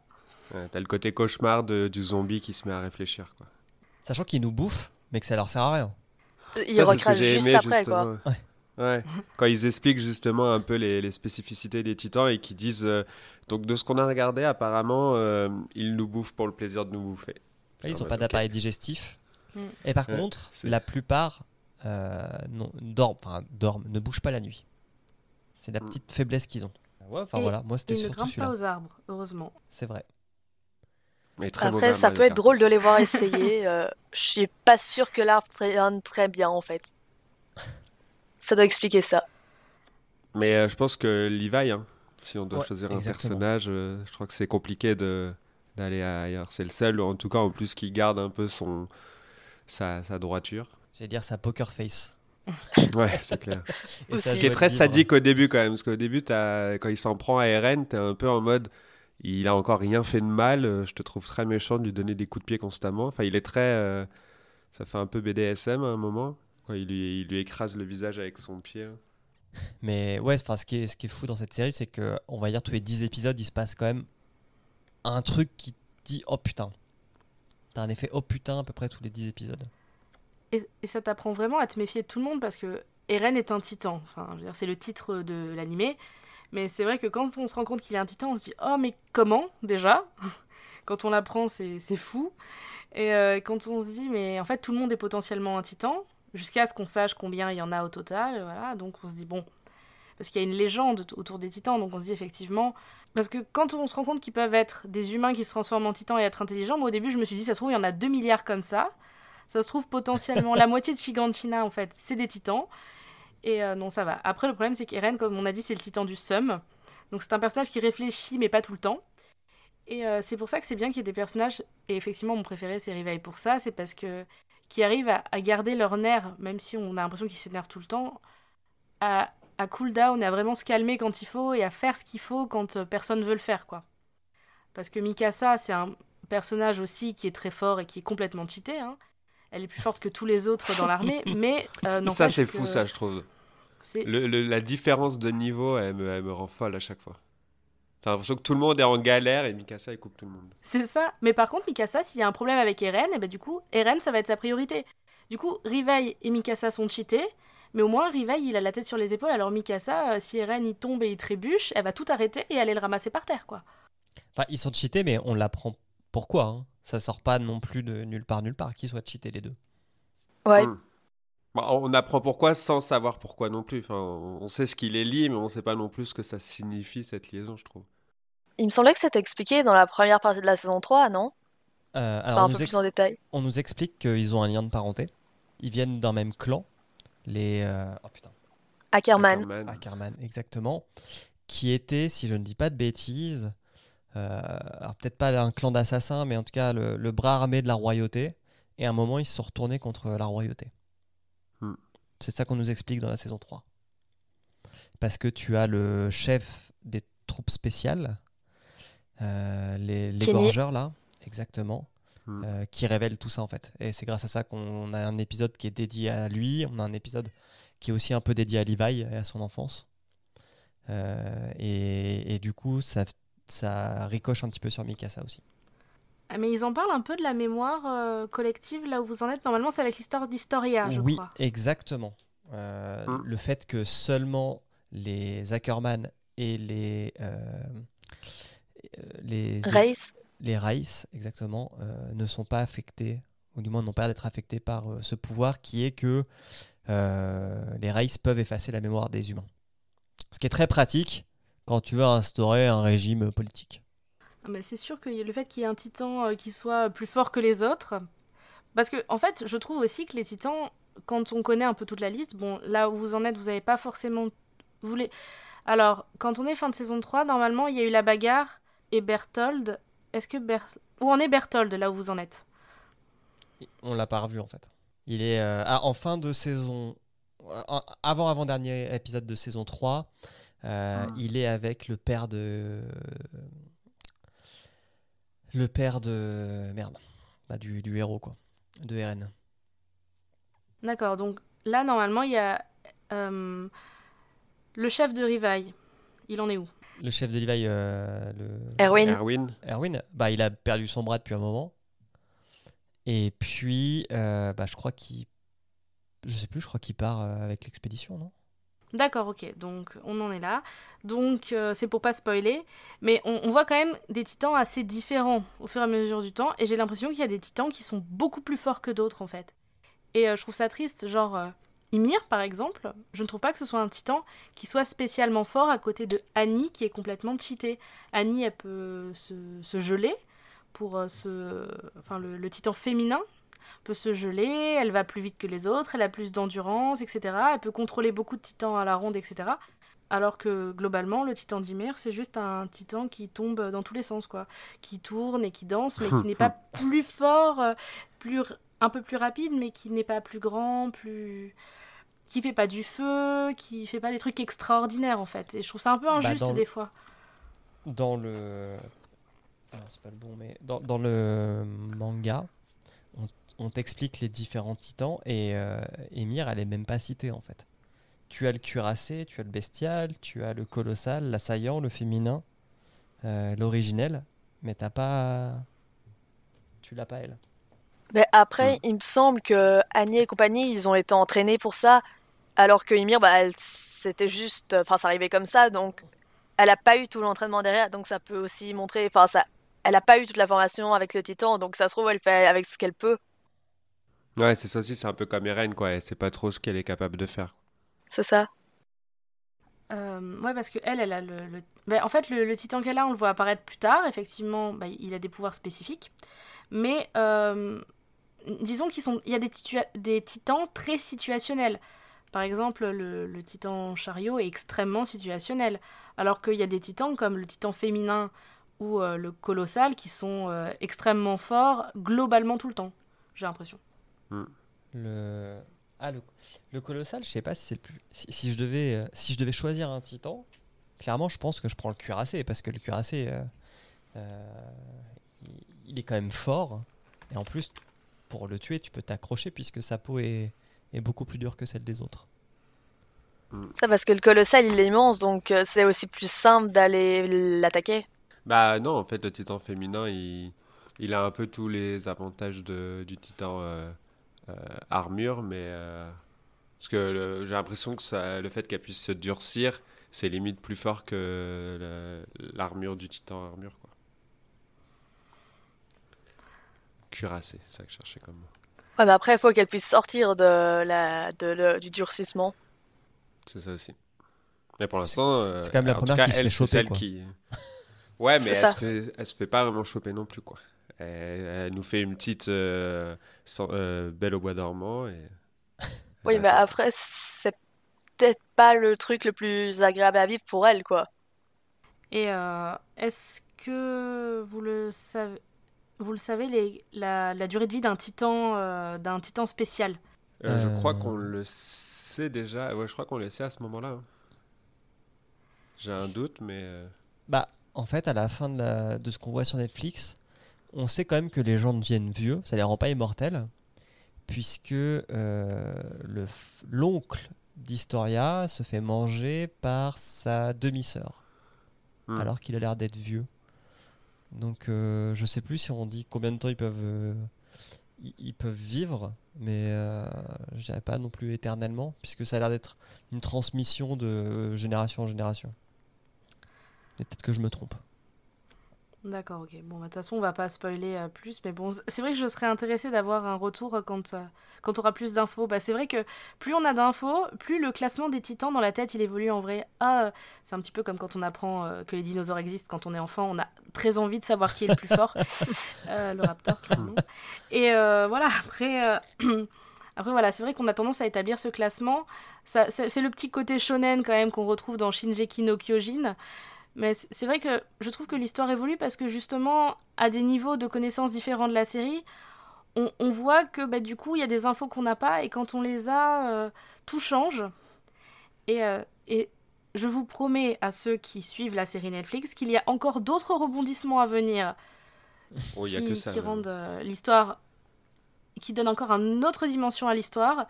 Ouais, T'as le côté cauchemar de- du zombie qui se met à réfléchir. Quoi. Sachant qu'ils nous bouffent, mais que ça leur sert à rien. Il Ça, c'est ce que recrache j'ai juste aimé, après, quoi. justement. Ouais. Quand ils expliquent justement un peu les, les spécificités des titans et qui disent euh, donc de ce qu'on a regardé apparemment euh, ils nous bouffent pour le plaisir de nous bouffer. Là, ils Ah n'ont pas d'appareil digestif. Mm. Et par Ouais, contre, la plupart euh, non, dorment, enfin, dorment, ne bougent pas la nuit. C'est la Mm. petite faiblesse qu'ils ont. Ouais, enfin voilà, moi c'était Ils ne grimpent pas aux arbres, heureusement. C'est vrai. Mais très Après, ça peut être drôle de les voir essayer. euh, je suis pas sûre que l'arbre traîne très bien, en fait. Ça doit expliquer ça. Mais euh, je pense que Levi, hein, si on doit Ouais, choisir exactement. un personnage, euh, je crois que c'est compliqué de d'aller ailleurs. C'est le seul, en tout cas en plus, qui garde un peu son sa, sa droiture. J'allais dire sa poker face. (laughs) Ouais, c'est clair. Aussi. qui est très sadique au début quand même, parce qu'au début, quand il s'en prend à Eren, t'es un peu en mode, il a encore rien fait de mal, euh, je te trouve très méchant de lui donner des coups de pied constamment. Enfin, il est très, euh, ça fait un peu BDSM à un moment, quand il lui, il lui écrase le visage avec son pied. là. Mais ouais, enfin, ce, qui est, ce qui est fou dans cette série, c'est que, on va dire, tous les 10 épisodes, il se passe quand même un truc qui te dit oh putain. T'as un effet oh putain à peu près tous les 10 épisodes. Et, et ça t'apprend vraiment à te méfier de tout le monde parce que Eren est un titan. Enfin, je veux dire, c'est le titre de l'animé. Mais c'est vrai que quand on se rend compte qu'il est un titan, on se dit Oh, mais comment déjà? (laughs) Quand on l'apprend, c'est fou. Et euh, quand on se dit Mais en fait, tout le monde est potentiellement un titan, jusqu'à ce qu'on sache combien il y en a au total. Voilà, donc on se dit Bon. Parce qu'il y a une légende autour des titans, donc on se dit effectivement. Parce que quand on se rend compte qu'ils peuvent être des humains qui se transforment en titans et être intelligents, moi au début je me suis dit Ça se trouve, il y en a 2 milliards comme ça. Ça se trouve potentiellement la moitié de Shiganshina en fait, c'est des titans. Et euh, non, ça va. Après, le problème, c'est qu'Eren, comme on a dit, c'est le titan du Sum. Donc c'est un personnage qui réfléchit, mais pas tout le temps. Et euh, c'est pour ça que c'est bien qu'il y ait des personnages, et effectivement, mon préféré, c'est Rivaille pour ça, c'est parce que qui arrivent à, à garder leur nerf, même si on a l'impression qu'ils s'énervent tout le temps, à, à cool down à vraiment se calmer quand il faut et à faire ce qu'il faut quand euh, personne veut le faire, quoi. Parce que Mikasa, c'est un personnage aussi qui est très fort et qui est complètement cheaté. hein. Elle est plus forte que tous les autres dans l'armée, (laughs) mais euh, ça, c'est que fou, ça, je trouve. C'est- Le- le- la différence de niveau, elle me, elle me rend folle à chaque fois. T'as l'impression que tout le monde est en galère et Mikasa, il coupe tout le monde. C'est ça. Mais par contre, Mikasa, s'il y a un problème avec Eren, et ben du coup, Eren, ça va être sa priorité. Du coup, Rivail et Mikasa sont cheatés, mais au moins, Rivail, il a la tête sur les épaules, alors Mikasa, euh, si Eren, il tombe et il trébuche, elle va tout arrêter et aller le ramasser par terre, quoi. Enfin, ils sont cheatés, mais on l'apprend pourquoi. hein. Ça sort pas non plus de nulle part, nulle part, qu'ils soient cheatés les deux. Ouais, Hmm. Bah, on apprend pourquoi sans savoir pourquoi non plus. Enfin, on sait ce qui les lie, mais on sait pas non plus ce que ça signifie, cette liaison, je trouve. il me semblait que c'était expliqué dans la première partie de la saison 3, non? Euh, Enfin, un on peu nous, plus en détail. on nous explique qu'ils ont un lien de parenté. Ils viennent d'un même clan. Les. euh, Oh putain. Ackerman. Ackerman. Ackerman, exactement. Qui était, si je ne dis pas de bêtises, euh, alors peut-être pas un clan d'assassins, mais en tout cas le, le bras armé de la royauté. Et à un moment, ils se sont retournés contre la royauté. C'est ça qu'on nous explique dans la saison 3. Parce que tu as le chef des troupes spéciales, euh, les, gorgeurs là, exactement, Hmm. euh, qui révèle tout ça en fait. Et c'est grâce à ça qu'on a un épisode qui est dédié à lui, on a un épisode qui est aussi un peu dédié à Levi et à son enfance. Euh, et, et du coup, ça, ça ricoche un petit peu sur Mikasa aussi. Ah, Mais ils en parlent un peu de la mémoire euh, collective, là où vous en êtes. Normalement, c'est avec l'histoire d'Historia, je oui, crois. exactement. Euh, Mm. Le fait que seulement les Ackerman et les euh, euh, les Race. les Rice, exactement, euh, ne sont pas affectés, ou du moins n'ont pas l'air d'être affectés par euh, ce pouvoir qui est que euh, les Rice peuvent effacer la mémoire des humains. Ce qui est très pratique quand tu veux instaurer un régime politique. Ah bah, c'est sûr que le fait qu'il y ait un titan euh, qui soit plus fort que les autres. Parce que, en fait, je trouve aussi que les titans, quand on connaît un peu toute la liste, bon, là où vous en êtes, vous n'avez pas forcément. Vous les... Alors, quand on est fin de saison 3, normalement, il y a eu la bagarre et Berthold. Est-ce que Ber... Où en est Berthold, là où vous en êtes? On l'a pas revu en fait. Il est euh, ah, en fin de saison, en- avant avant dernier épisode de saison 3, euh, Ah. il est avec le père de le père de merde, bah, du, du héros quoi, de RN. D'accord, donc là, normalement, il y a euh, le chef de Rivaille. Il en est où? Le chef de Levi, euh, le Erwin. Erwin, Erwin, bah, il a perdu son bras depuis un moment. Et puis, euh, bah, je crois qu'il. Je sais plus, je crois qu'il part euh, avec l'expédition, non? D'accord, ok, donc on en est là. Donc euh, c'est pour pas spoiler, mais on, voit quand même des titans assez différents au fur et à mesure du temps, et j'ai l'impression qu'il y a des titans qui sont beaucoup plus forts que d'autres en fait. Et euh, je trouve ça triste, genre euh, Ymir par exemple, je ne trouve pas que ce soit un titan qui soit spécialement fort à côté de Annie qui est complètement cheatée. Annie elle peut se, geler pour euh, se... Enfin le titan féminin peut se geler, elle va plus vite que les autres, elle a plus d'endurance, etc. Elle peut contrôler beaucoup de titans à la ronde, etc. Alors que globalement, le titan d'Ymir, c'est juste un titan qui tombe dans tous les sens, quoi. Qui tourne et qui danse, mais qui (laughs) n'est pas plus fort, euh, plus, un peu plus rapide, mais qui n'est pas plus grand, plus. qui fait pas du feu, qui fait pas des trucs extraordinaires, en fait. Et je trouve ça un peu injuste dans le- des fois. dans le. Alors, c'est pas le bon, mais dans, dans le manga, on, t'explique les différents titans et euh, Emir, elle est même pas citée en fait. Tu as le cuirassé, tu as le bestial, tu as le colossal, l'assaillant, le féminin, euh, l'originel, mais t'as pas. Tu l'as pas elle. Mais après, il me semble que Annie et compagnie, ils ont été entraînés pour ça, alors que Ymir, bah, elle, c'était juste, enfin, ça arrivait comme ça, donc elle a pas eu tout l'entraînement derrière, donc ça peut aussi montrer, enfin, ça, elle a pas eu toute la formation avec le Titan, donc ça se trouve, elle fait avec ce qu'elle peut, ouais, c'est ça aussi, c'est un peu comme Eren, quoi. Elle sait pas trop ce qu'elle est capable de faire. c'est ça. Euh, ouais, parce que elle, elle a le. le- Ben, en fait, le, le titan qu'elle a, on le voit apparaître plus tard. Effectivement, bah, il a des pouvoirs spécifiques. Mais euh, disons qu'il sont... il y a des, titua- des titans très situationnels. Par exemple, le, le titan chariot est extrêmement situationnel. Alors qu'il y a des titans comme le titan féminin ou euh, le colossal qui sont euh, extrêmement forts globalement tout le temps. J'ai l'impression. Le. Ah, le, le colossal, je sais pas si c'est le plus. Si, si je devais, euh, si je devais choisir un titan, clairement, je pense que je prends le cuirassé parce que le cuirassé, euh, euh, il, il est quand même fort. Et en plus, pour le tuer, tu peux t'accrocher puisque sa peau est, est beaucoup plus dure que celle des autres. Ça parce que le colossal, il est immense, donc c'est aussi plus simple d'aller l'attaquer. Bah non, en fait, le titan féminin, il, il a un peu tous les avantages de, du titan euh, armure, mais euh, parce que j'ai l'impression que ça, le fait qu'elle puisse se durcir, c'est limite plus fort que l'armure du titan armure, quoi. Cuirassé, c'est ça que je cherchais comme mot. Ouais, mais après, il faut qu'elle puisse sortir de la, de le- du durcissement. C'est ça aussi. Mais pour l'instant, C'est- euh, quand même la première cas, qui se elle, fait c'est choper, celle quoi. qui. (laughs) Ouais, mais elle se, fait, elle se fait pas vraiment choper non plus, quoi. Elle, elle nous fait une petite euh, sans- euh, belle au bois dormant et. (laughs) Oui, mais après, c'est peut-être pas le truc le plus agréable à vivre pour elle, quoi. Et euh, est-ce que vous le savez, vous le savez les- la, la durée de vie d'un titan, euh, d'un titan spécial? Euh, Je crois Euh. qu'on le sait déjà. Ouais, je crois qu'on le sait à ce moment-là. hein. J'ai un doute, mais. Bah, en fait, à la fin de, la- de ce qu'on voit sur Netflix, on sait quand même que les gens deviennent vieux, ça les rend pas immortels, puisque euh, le l'oncle d'Historia se fait manger par sa demi-sœur, Hmm. alors qu'il a l'air d'être vieux. Donc euh, je sais plus si on dit combien de temps ils peuvent, euh, ils, ils peuvent vivre, mais je dirais pas non plus éternellement, puisque ça a l'air d'être une transmission de génération en génération. Et peut-être que je me trompe. D'accord, ok. Bon, bah, de toute façon, on va pas spoiler euh, plus, mais bon, c'est vrai que je serais intéressée d'avoir un retour euh, quand, euh, quand on aura plus d'infos. Bah, c'est vrai que plus on a d'infos, plus le classement des titans dans la tête, il évolue en vrai. Ah, c'est un petit peu comme quand on apprend euh, que les dinosaures existent quand on est enfant, on a très envie de savoir qui est le plus fort. (laughs) Le raptor, clairement. Et voilà, après... (clears throat) Après voilà, c'est vrai qu'on a tendance à établir ce classement. C'est c'est le petit côté shonen quand même qu'on retrouve dans Shinjeki no Kyojin. Mais c'est vrai que je trouve que l'histoire évolue parce que justement, à des niveaux de connaissances différents de la série, on, on voit que bah, du coup, il y a des infos qu'on n'a pas et quand on les a, euh, tout change. Et, euh, et je vous promets à ceux qui suivent la série Netflix qu'il y a encore d'autres rebondissements à venir Oh, y a qui, que ça. qui rendent euh, l'histoire, qui donnent encore une autre dimension à l'histoire.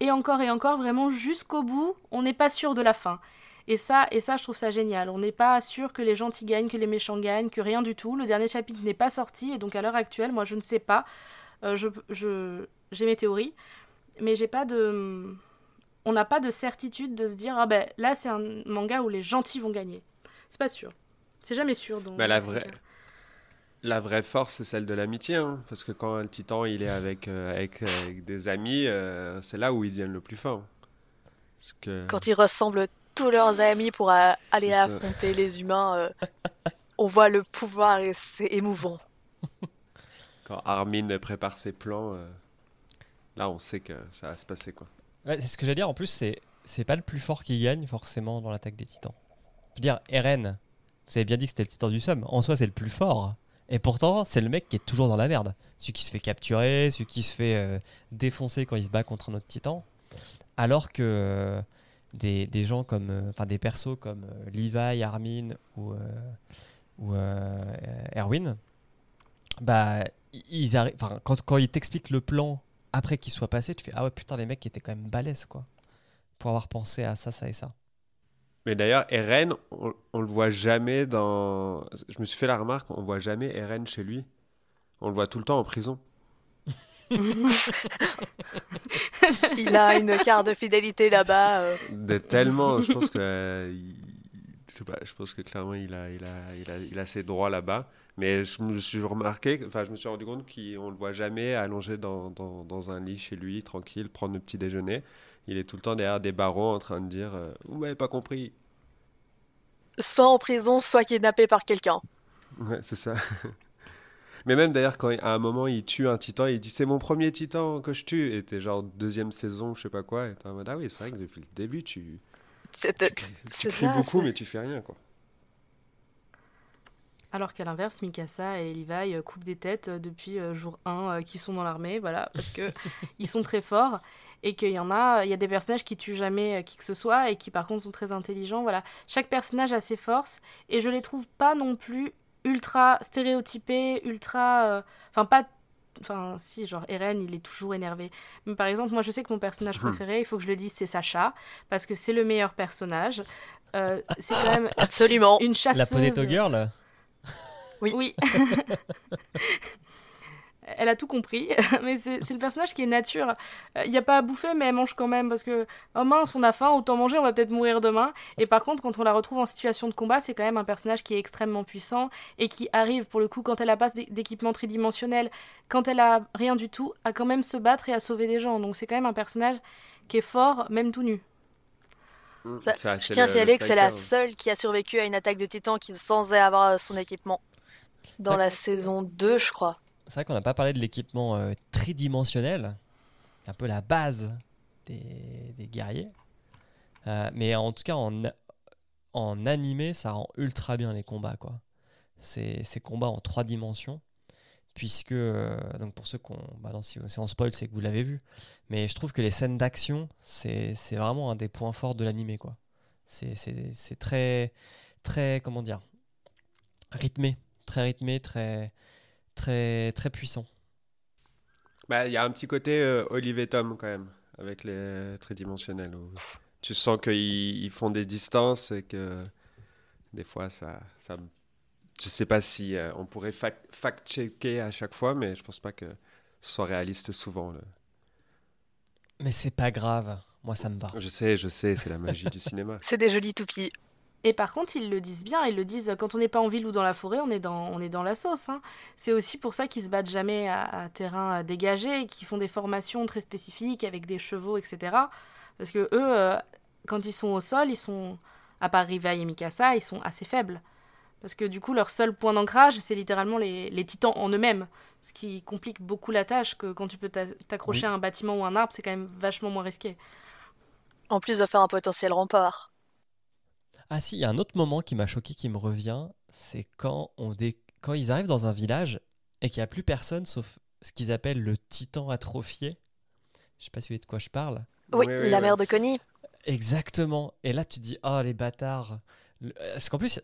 Et encore et encore, vraiment jusqu'au bout, on n'est pas sûr de la fin. Et ça, et ça, je trouve ça génial. On n'est pas sûr que les gentils gagnent, que les méchants gagnent, que rien du tout. Le dernier chapitre n'est pas sorti, et donc à l'heure actuelle, moi, je ne sais pas. Euh, je, je, j'ai mes théories, mais j'ai pas de, on n'a pas de certitude de se dire ah ben là, c'est un manga où les gentils vont gagner. C'est pas sûr. C'est jamais sûr. Donc, Bah, la vraie- La vraie force, c'est celle de l'amitié, hein, parce que quand le titan il est avec, euh, avec, euh, avec des amis, euh, c'est là où ils deviennent le plus fort. Parce que... Quand ils ressemblent tous leurs amis pour euh, aller affronter les humains, euh, on voit le pouvoir et c'est émouvant. (laughs) Quand Armin prépare ses plans, euh, là on sait que ça va se passer quoi. Ouais, c'est ce que j'allais dire. En plus, c'est c'est pas le plus fort qui gagne forcément dans l'attaque des titans. Je veux dire, Eren, vous avez bien dit que c'était le titan du somme. En soi, c'est le plus fort. Et pourtant, c'est le mec qui est toujours dans la merde. Celui qui se fait capturer, celui qui se fait euh, défoncer quand il se bat contre un autre titan. Alors que euh, des, des gens comme. euh, Enfin, des persos comme euh, Levi, Armin ou, euh, ou Erwin, bah, ils arrivent. Quand, quand ils t'expliquent le plan après qu'il soit passé, tu fais Ah ouais, putain, les mecs étaient quand même balèzes, quoi. Pour avoir pensé à ça, ça et ça. Mais d'ailleurs, Eren, on, on le voit jamais dans. Je me suis fait la remarque, on voit jamais Eren chez lui. On le voit tout le temps en prison. (laughs) Il a une carte de fidélité là-bas. euh, De tellement, je pense que. euh, je sais pas, je pense que clairement il a, il a, il a, il a ses droits là-bas. Mais je me suis remarqué, enfin je me suis rendu compte qu'on le voit jamais allongé dans, dans, dans un lit chez lui, tranquille, prendre le petit déjeuner. Il est tout le temps derrière des barreaux en train de dire euh, Vous m'avez pas compris. soit en prison, soit kidnappé par quelqu'un. Ouais, c'est ça. (laughs) Mais même d'ailleurs, quand à un moment il tue un titan, il dit c'est mon premier titan que je tue. Et t'es genre deuxième saison, je sais pas quoi. Et t'es en mode ah oui, c'est vrai que depuis le début tu, C'était- tu, cries- tu cries ça, beaucoup, c'est- mais tu fais rien quoi. Alors qu'à l'inverse, Mikasa et Levi euh, coupent des têtes euh, depuis euh, jour 1 qui sont dans l'armée, voilà, parce que (laughs) ils sont très forts et qu'il y en a, il y a des personnages qui tuent jamais qui que ce soit et qui par contre sont très intelligents, voilà. Chaque personnage a ses forces et je les trouve pas non plus ultra stéréotypés, ultra, euh, enfin pas, enfin si genre Eren il est toujours énervé. Mais par exemple moi je sais que mon personnage Hmm. préféré, il faut que je le dise, c'est Sacha parce que c'est le meilleur personnage. Euh, c'est quand même (laughs) Absolument. une chasseuse. La Potato Girl Oui. (laughs) (laughs) Elle a tout compris, (laughs) mais c'est le personnage qui est nature. Il n'y a pas à bouffer, mais elle mange quand même parce que, oh mince, on a faim, autant manger, on va peut-être mourir demain. Et par contre, quand on la retrouve en situation de combat, c'est quand même un personnage qui est extrêmement puissant et qui arrive, pour le coup, quand elle a pas d'é- d'équipement tridimensionnel, quand elle a rien du tout, à quand même se battre et à sauver des gens. Donc c'est quand même un personnage qui est fort, même tout nu. Ça- Ça, Je tiens à le- signaler le que c'est la seule qui a survécu à une attaque de titan qui sans avoir son équipement. Dans la saison 2, je crois. C'est vrai qu'on n'a pas parlé de l'équipement euh, tridimensionnel, un peu la base des, guerriers. Euh, mais en tout cas, en, animé, ça rend ultra bien les combats. quoi. Ces, combats en trois dimensions. Puisque, euh, donc pour ceux qui ont. Bah non, si, si on spoil, c'est que vous l'avez vu. Mais je trouve que les scènes d'action, c'est vraiment un des points forts de l'animé. quoi. C'est très. Très. Comment dire Rythmé. Très rythmé, très très très puissant. Bah, il y a un petit côté euh, Olive et Tom quand même, avec les tridimensionnels. où tu sens qu'ils ils font des distances et que des fois ça, ça, Je sais pas si euh, on pourrait fac- fact-checker à chaque fois, mais je pense pas que ce soit réaliste souvent. le- Mais c'est pas grave. Moi, ça me va. Je sais, je sais, c'est la magie du cinéma. (laughs) C'est des jolis toupies. Et par contre, ils le disent bien, ils le disent quand on n'est pas en ville ou dans la forêt, on est dans, on est dans la sauce. hein. C'est aussi pour ça qu'ils se battent jamais à, à terrain euh, dégagé, qu'ils font des formations très spécifiques avec des chevaux, etc. Parce que eux, euh, quand ils sont au sol, ils sont, à part Rivai et Mikasa, ils sont assez faibles. Parce que du coup, leur seul point d'ancrage, c'est littéralement les, les titans en eux-mêmes. Ce qui complique beaucoup la tâche, que quand tu peux t'a- t'accrocher Oui. à un bâtiment ou un arbre, c'est quand même vachement moins risqué. En plus de faire un potentiel rempart. Ah si, il y a un autre moment qui m'a choqué, qui me revient, c'est quand, on dé- quand ils arrivent dans un village et qu'il n'y a plus personne sauf ce qu'ils appellent le titan atrophié. Je sais pas si vous voyez de quoi je parle. Oui, la mère de Connie. Exactement. Et là, tu te dis, oh les bâtards. Le- Parce qu'en plus,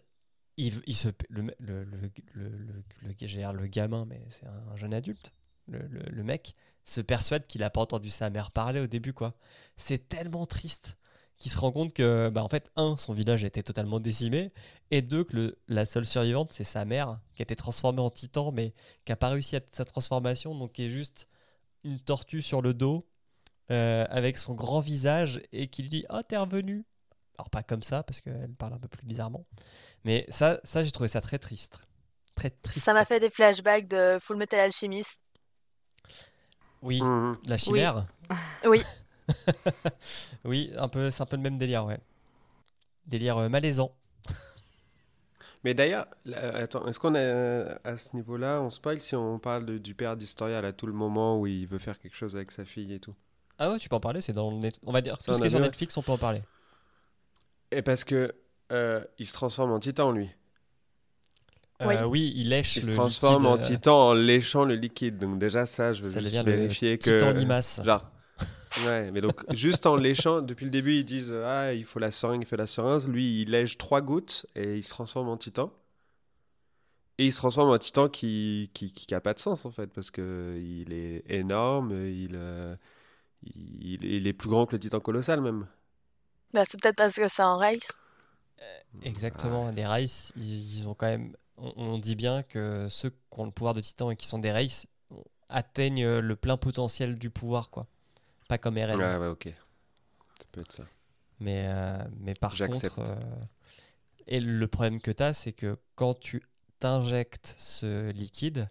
il, il se, le, le, le, le, le, le- j'ai l'air le gamin, mais c'est un jeune adulte. Le, le, le mec se persuade qu'il a pas entendu sa mère parler au début, quoi. C'est tellement triste qu'il se rend compte que, bah, en fait, un, son village était totalement décimé, et deux, que le, la seule survivante, c'est sa mère, qui a été transformée en titan, mais qui n'a pas réussi à sa transformation, donc qui est juste une tortue sur le dos, euh, avec son grand visage, et qui lui dit Oh, t'es revenu Alors, pas comme ça, parce qu'elle parle un peu plus bizarrement. Mais ça, ça j'ai trouvé ça très triste. Très triste. Ça m'a fait des flashbacks de Full Metal Alchemist. Oui, Mhm. la chimère Oui. oui, (laughs) un peu, c'est un peu le même délire, ouais. Délire euh, malaisant. (laughs) Mais d'ailleurs, là, attends, est-ce qu'on a à ce niveau-là, on spoil si on parle de- du père d'Historial à tout le moment où il veut faire quelque chose avec sa fille et tout? Ah ouais, tu peux en parler, c'est dans le net... On va dire, Ça, tout ce qui est sur. Netflix, on peut en parler. Et parce que euh, il se transforme en titan lui. Oui. Euh, oui, il lèche Il se le transforme liquide, en euh, titan en léchant le liquide. Donc déjà ça, je veux Ça juste devient le vérifier que titan limace. genre ouais, mais donc juste en léchant depuis le début ils disent ah il faut la seringue, il faut la seringue. Lui il lèche trois gouttes et il se transforme en titan. Et il se transforme en titan qui qui, qui a pas de sens en fait parce que il est énorme, il euh, il, il est plus grand que le titan colossal même. Bah, c'est peut-être parce que c'est un race. Exactement, des races, ils, ils ont quand même. On, on dit bien que ceux qui ont le pouvoir de titan et qui sont des races atteignent euh, le plein potentiel du pouvoir, quoi. Pas comme Eren. Ouais ouais ok. Ça peut être ça. Mais, euh, mais par contre, euh, et le problème que tu as, c'est que quand tu t'injectes ce liquide,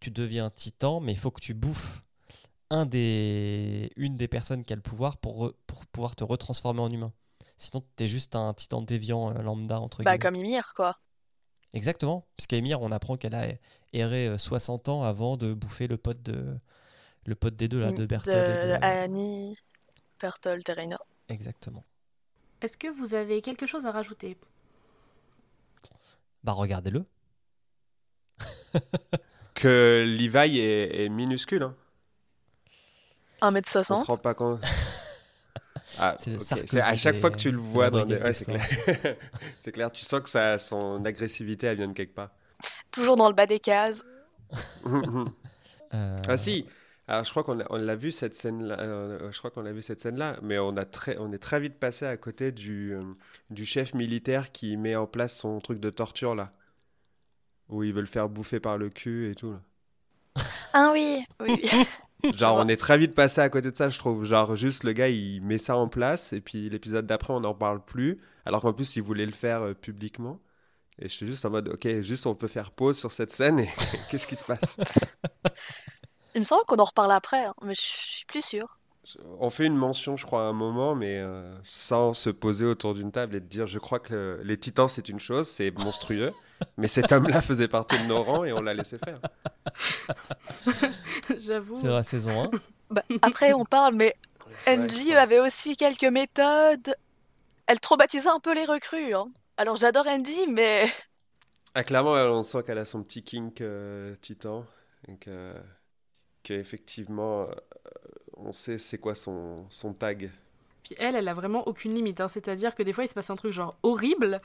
tu deviens titan, mais il faut que tu bouffes un des, une des personnes qui a le pouvoir pour, re- pour pouvoir te retransformer en humain. Sinon, tu es juste un titan déviant euh, lambda, entre Bah, guillemets. comme Ymir, quoi. Exactement, puisqu'Emir, on apprend qu'elle a erré euh, 60 ans avant de bouffer le pote, de, le pote des deux, là, de Bertolt. et de- Annie, et Reina. Exactement. Est-ce que vous avez quelque chose à rajouter? Bah, regardez-le. (laughs) Que Levi est, est minuscule hein. On se 1m60. rend pas compte. (laughs) Ah, C'est à chaque des- fois que tu le de vois dans des. Ouais, c'est clair. (laughs) c'est clair, tu sens que ça, son agressivité, elle vient de quelque part. Toujours dans le bas des cases. Euh, ah si Alors je crois qu'on on l'a vu cette scène-là. euh, je crois qu'on l'a vu cette scène-là, mais on, a très, on est très vite passé à côté du, euh, du chef militaire qui met en place son truc de torture là. Où il veut le faire bouffer par le cul et tout. là. Ah oui, oui. (laughs) Genre, on est très vite passé à côté de ça, je trouve. Genre, juste le gars, il met ça en place, et puis l'épisode d'après, on n'en parle plus. Alors qu'en plus, il voulait le faire euh, publiquement. Et je suis juste en mode, ok, juste on peut faire pause sur cette scène, et (laughs) qu'est-ce qui se passe? (laughs) Il me semble qu'on en reparle après, hein, mais je suis plus sûre. On fait une mention, je crois, à un moment, mais euh, sans se poser autour d'une table et de dire, je crois que le- les titans, c'est une chose, c'est monstrueux. (laughs) Mais cet homme-là faisait partie de nos rangs, et on l'a laissé faire. (laughs) J'avoue. C'est la saison 1. (laughs) Bah, après, on parle, mais Angie avait aussi quelques méthodes. Elle traumatisait un peu les recrues. hein. Alors j'adore Angie, mais Ah, clairement, on sent qu'elle a son petit kink euh, titan. Que, qu'effectivement, euh, on sait c'est quoi son, son tag. Puis elle, elle a vraiment aucune limite. hein. C'est-à-dire que des fois, il se passe un truc genre horrible.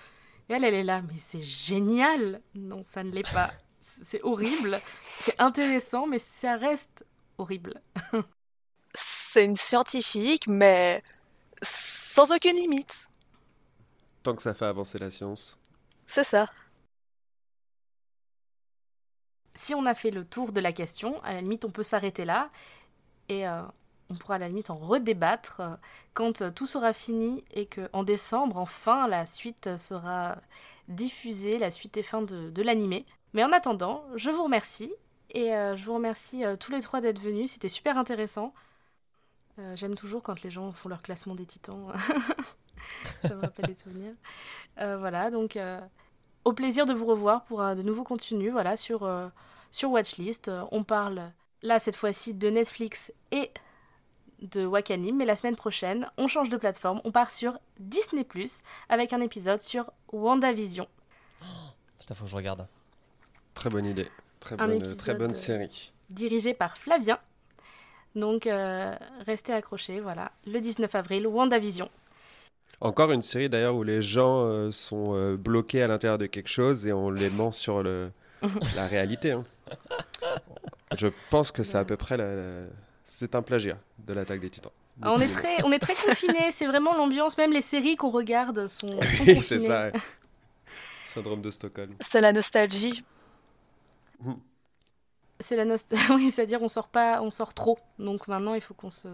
Et elle, elle est là, mais c'est génial. Non, ça ne l'est pas. C'est horrible. C'est intéressant, mais ça reste horrible. c'est une scientifique, mais sans aucune limite. Tant que ça fait avancer la science. C'est ça. Si on a fait le tour de la question, à la limite, on peut s'arrêter là et euh, on pourra à la limite en redébattre euh, quand euh, tout sera fini et que en décembre, enfin, la suite sera diffusée, la suite et fin de, de l'animé. Mais en attendant, je vous remercie et je vous remercie tous les trois d'être venus. C'était super intéressant. J'aime toujours quand les gens font leur classement des titans. (laughs) Ça me rappelle des souvenirs. Voilà, donc au plaisir de vous revoir pour euh, de nouveaux contenus voilà, sur, euh, sur Watchlist. Euh, on parle là cette fois-ci de Netflix et de Wakanim, mais la semaine prochaine, on change de plateforme. On part sur Disney ⁇ avec un épisode sur WandaVision. Putain, faut que je regarde. Très bonne idée. Très Un bonne, très bonne série. dirigé par Flavien. Donc, euh, restez accrochés, voilà. Le 19 avril, WandaVision. Encore une série d'ailleurs où les gens euh, sont euh, bloqués à l'intérieur de quelque chose et on les ment sur le, (laughs) la réalité. hein. Je pense que c'est à peu près la, la- c'est un plagiat de l'attaque des titans. Ah, on, est très, on est très confinés, c'est vraiment l'ambiance, même les séries qu'on regarde sont, (laughs) sont Oui, confinées. c'est ça. ouais. Syndrome de Stockholm. C'est la nostalgie. C'est la nostalgie, (laughs) oui, c'est-à-dire on sort pas, on sort trop. Donc maintenant, il faut qu'on se...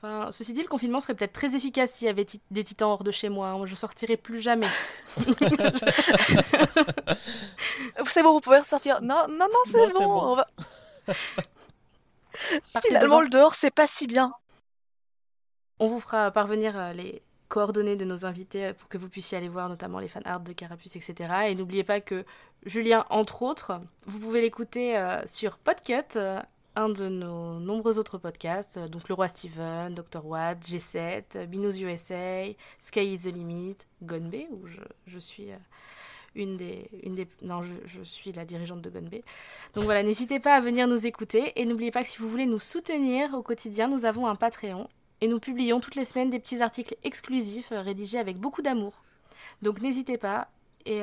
Enfin, ceci dit, le confinement serait peut-être très efficace s'il y avait des titans hors de chez moi. hein. Je sortirais plus jamais. (laughs) C'est bon, vous pouvez ressortir. Non, non, non, c'est bon. on va- (laughs) Finalement, le dehors, c'est pas si bien. On vous fera parvenir euh, les coordonnées de nos invités euh, pour que vous puissiez aller voir notamment les fan art de Carapuce, etc. Et n'oubliez pas que Julien, entre autres, vous pouvez l'écouter euh, sur Podcut, un de nos nombreux autres podcasts, euh, donc Le Roi Steven, Dr. Watt, G7, euh, Binous USA, Sky is the Limit, Gonbe, où je, suis... euh, une des, une des... Non, je, suis la dirigeante de Gonbe. Donc voilà, n'hésitez pas à venir nous écouter et n'oubliez pas que si vous voulez nous soutenir au quotidien, nous avons un Patreon et nous publions toutes les semaines des petits articles exclusifs euh, rédigés avec beaucoup d'amour. Donc n'hésitez pas et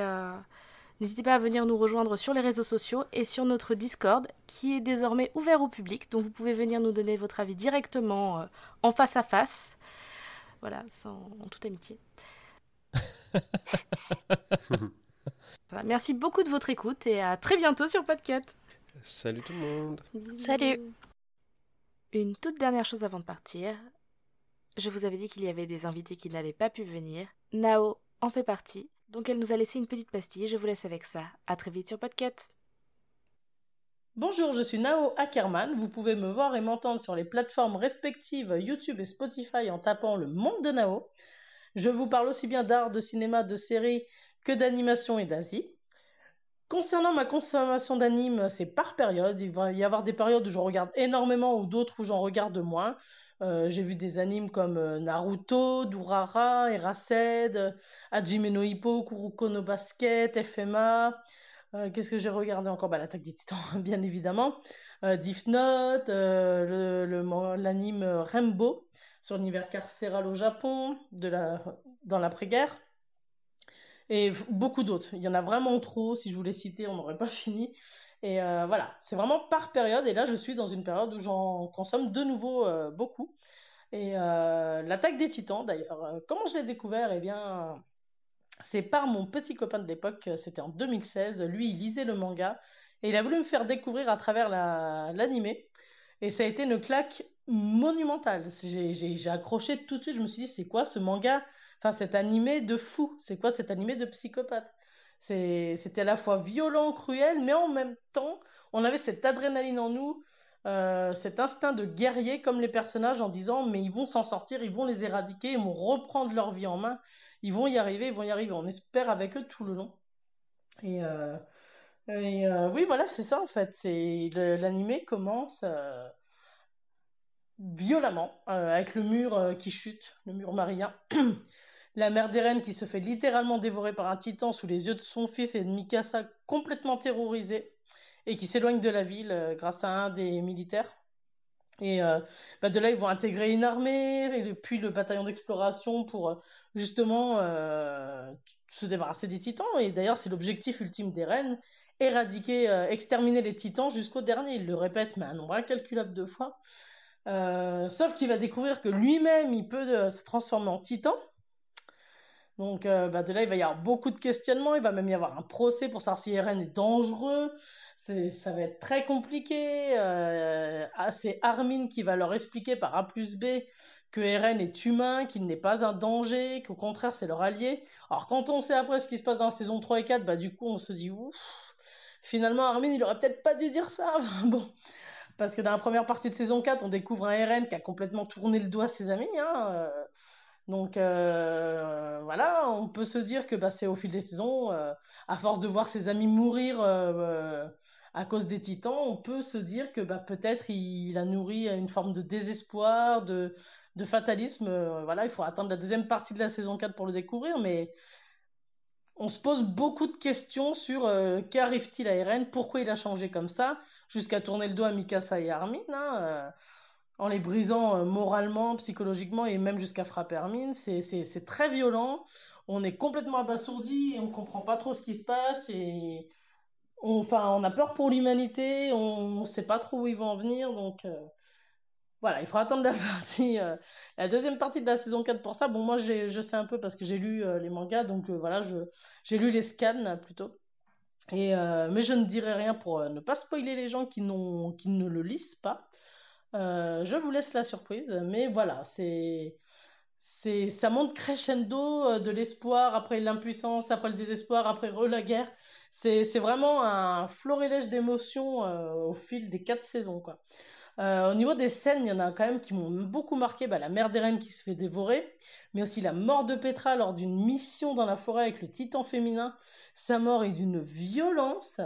n'hésitez pas à venir nous rejoindre sur les réseaux sociaux et sur notre Discord qui est désormais ouvert au public. Donc vous pouvez venir nous donner votre avis directement euh, en face à face. Voilà, sans, en toute amitié. (laughs) Voilà, merci beaucoup de votre écoute et à très bientôt sur Podcut. Salut tout le monde. Salut. Une toute dernière chose avant de partir. Je vous avais dit qu'il y avait des invités qui n'avaient pas pu venir. Nao en fait partie. Donc elle nous a laissé une petite pastille. Je vous laisse avec ça. À très vite sur Podcut. Bonjour, je suis Nao Ackerman. Vous pouvez me voir et m'entendre sur les plateformes respectives YouTube et Spotify en tapant le monde de Nao. Je vous parle aussi bien d'art, de cinéma, de séries que d'animation et d'Asie. Concernant ma consommation d'anime, c'est par période. Il va y avoir des périodes où j'en regarde énormément ou d'autres où j'en regarde moins. Euh, j'ai vu des animes comme euh, Naruto, Durara, Erased, Hajime no Hippo, Kuruko no Basket, FMA. Euh, Qu'est-ce que j'ai regardé encore? Bah, L'attaque des titans, (laughs) bien évidemment. Euh, euh, le- l'anime Rainbow sur l'univers carcéral au Japon dans l'après-guerre. Et beaucoup d'autres. Il y en a vraiment trop. Si je voulais citer, on n'aurait pas (laughs) fini. Et euh, voilà, c'est vraiment par période. Et là, je suis dans une période où j'en consomme de nouveau euh, beaucoup. Et euh, l'attaque des titans, d'ailleurs, comment je l'ai découvert? Eh bien, c'est par mon petit copain de l'époque, c'était en 2016. Lui, il lisait le manga et il a voulu me faire découvrir à travers la- l'animé. Et ça a été une claque monumentale. J'ai accroché tout de suite. Je me suis dit, c'est quoi ce manga? Enfin, cet animé de fou. C'est quoi cet animé de psychopathe? C'était à la fois violent, cruel, mais en même temps, on avait cette adrénaline en nous, euh, cet instinct de guerrier comme les personnages en disant, mais ils vont s'en sortir, ils vont les éradiquer, ils vont reprendre leur vie en main. Ils vont y arriver, ils vont y arriver. On espère avec eux tout le long. Et, euh, euh, oui, voilà, c'est ça en fait. C'est l'animé commence violemment avec le mur qui chute, le mur marien. (clears throat) La mère d'Eren qui se fait littéralement dévorer par un titan sous les yeux de son fils et de Mikasa complètement terrorisé et qui s'éloigne de la ville euh, grâce à un des militaires. Et euh, bah, de là, ils vont intégrer une armée, et puis le bataillon d'exploration pour euh, justement se débarrasser des titans. Et d'ailleurs, c'est l'objectif ultime d'Eren, éradiquer, euh, exterminer les titans jusqu'au dernier. Il le répète, mais un nombre incalculable de fois. Sauf qu'il va découvrir que lui-même, il peut se transformer en titan. Donc euh, bah, de là, il va y avoir beaucoup de questionnements, il va même y avoir un procès pour savoir si Eren est dangereux. Ça va être très compliqué. Euh, ah, c'est Armin qui va leur expliquer par A plus B que Eren est humain, qu'il n'est pas un danger, qu'au contraire c'est leur allié. Alors quand on sait après ce qui se passe dans la saison 3 et 4, bah du coup on se dit ouf, finalement Armin il aurait peut-être pas dû dire ça. (laughs) bon, parce que dans la première partie de saison 4, on découvre un Eren qui a complètement tourné le doigt à ses amis. Hein, euh. Donc euh, voilà, on peut se dire que bah, c'est au fil des saisons, euh, à force de voir ses amis mourir à cause des titans, on peut se dire que bah, peut-être il, a nourri une forme de désespoir, de, fatalisme. voilà, il faut attendre la deuxième partie de la saison 4 pour le découvrir, mais on se pose beaucoup de questions sur euh, qu'arrive-t-il à Eren, pourquoi il a changé comme ça, jusqu'à tourner le dos à Mikasa et Armin, hein, euh, en les brisant euh, moralement, psychologiquement et même jusqu'à frapper Armin. C'est très violent, on est complètement abasourdi et on comprend pas trop ce qui se passe et on, enfin, on a peur pour l'humanité, on ne sait pas trop où ils vont en venir, donc voilà, il faut attendre la (laughs) partie, euh, la deuxième partie de la saison 4 pour ça. Bon, moi, je sais un peu parce que j'ai lu euh, les mangas, donc euh, voilà, j'ai lu les scans plutôt. Et, mais je ne dirai rien pour ne pas spoiler les gens qui, qui ne le lisent pas. Je vous laisse la surprise, mais voilà, c'est ça monte crescendo de l'espoir après l'impuissance, après le désespoir, après la guerre. C'est vraiment un florilège d'émotions au fil des quatre saisons, quoi. Euh, au niveau des scènes, il y en a quand même qui m'ont beaucoup marqué. Bah, la mère d'Eren qui se fait dévorer, mais aussi la mort de Petra lors d'une mission dans la forêt avec le titan féminin. Sa mort est d'une violence.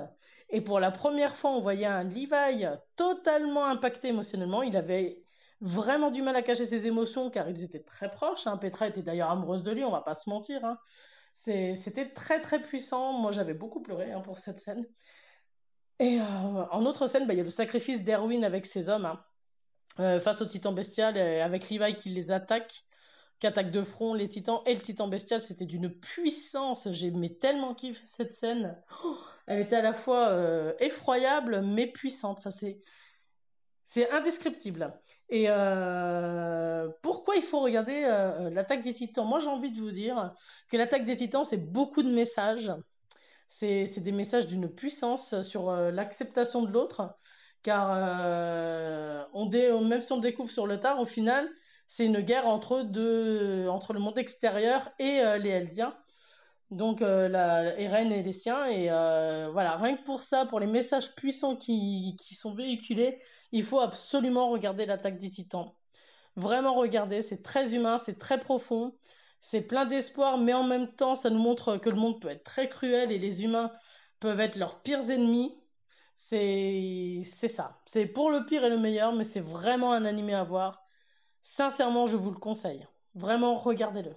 Et pour la première fois, on voyait un Levi totalement impacté émotionnellement. Il avait vraiment du mal à cacher ses émotions car ils étaient très proches. Hein. Petra était d'ailleurs amoureuse de lui, on va pas se mentir. Hein. C'était très très puissant. Moi, j'avais beaucoup pleuré hein, pour cette scène. Et euh, en autre scène, bah, il y a le sacrifice d'Erwin avec ses hommes euh, face au titan bestial, avec Levi qui les attaque, qui attaque de front les titans et le titan bestial. C'était d'une puissance. J'ai tellement kiffé cette scène. Oh, elle était à la fois euh, effroyable mais puissante. C'est indescriptible. Et pourquoi il faut regarder l'attaque des titans? Moi, j'ai envie de vous dire que l'attaque des titans, c'est beaucoup de messages c'est des messages d'une puissance sur euh, l'acceptation de l'autre, car euh, on même si on découvre sur le tard, au final, c'est une guerre entre, entre le monde extérieur et euh, les Eldiens. Donc la Eren et les siens. Et voilà, rien que pour ça, pour les messages puissants qui, qui sont véhiculés, il faut absolument regarder l'attaque des titans. Vraiment regarder, c'est très humain, c'est très profond c'est plein d'espoir, mais en même temps, ça nous montre que le monde peut être très cruel et les humains peuvent être leurs pires ennemis. C'est c'est ça. C'est pour le pire et le meilleur, mais c'est vraiment un animé à voir. Sincèrement, je vous le conseille. Vraiment, regardez-le.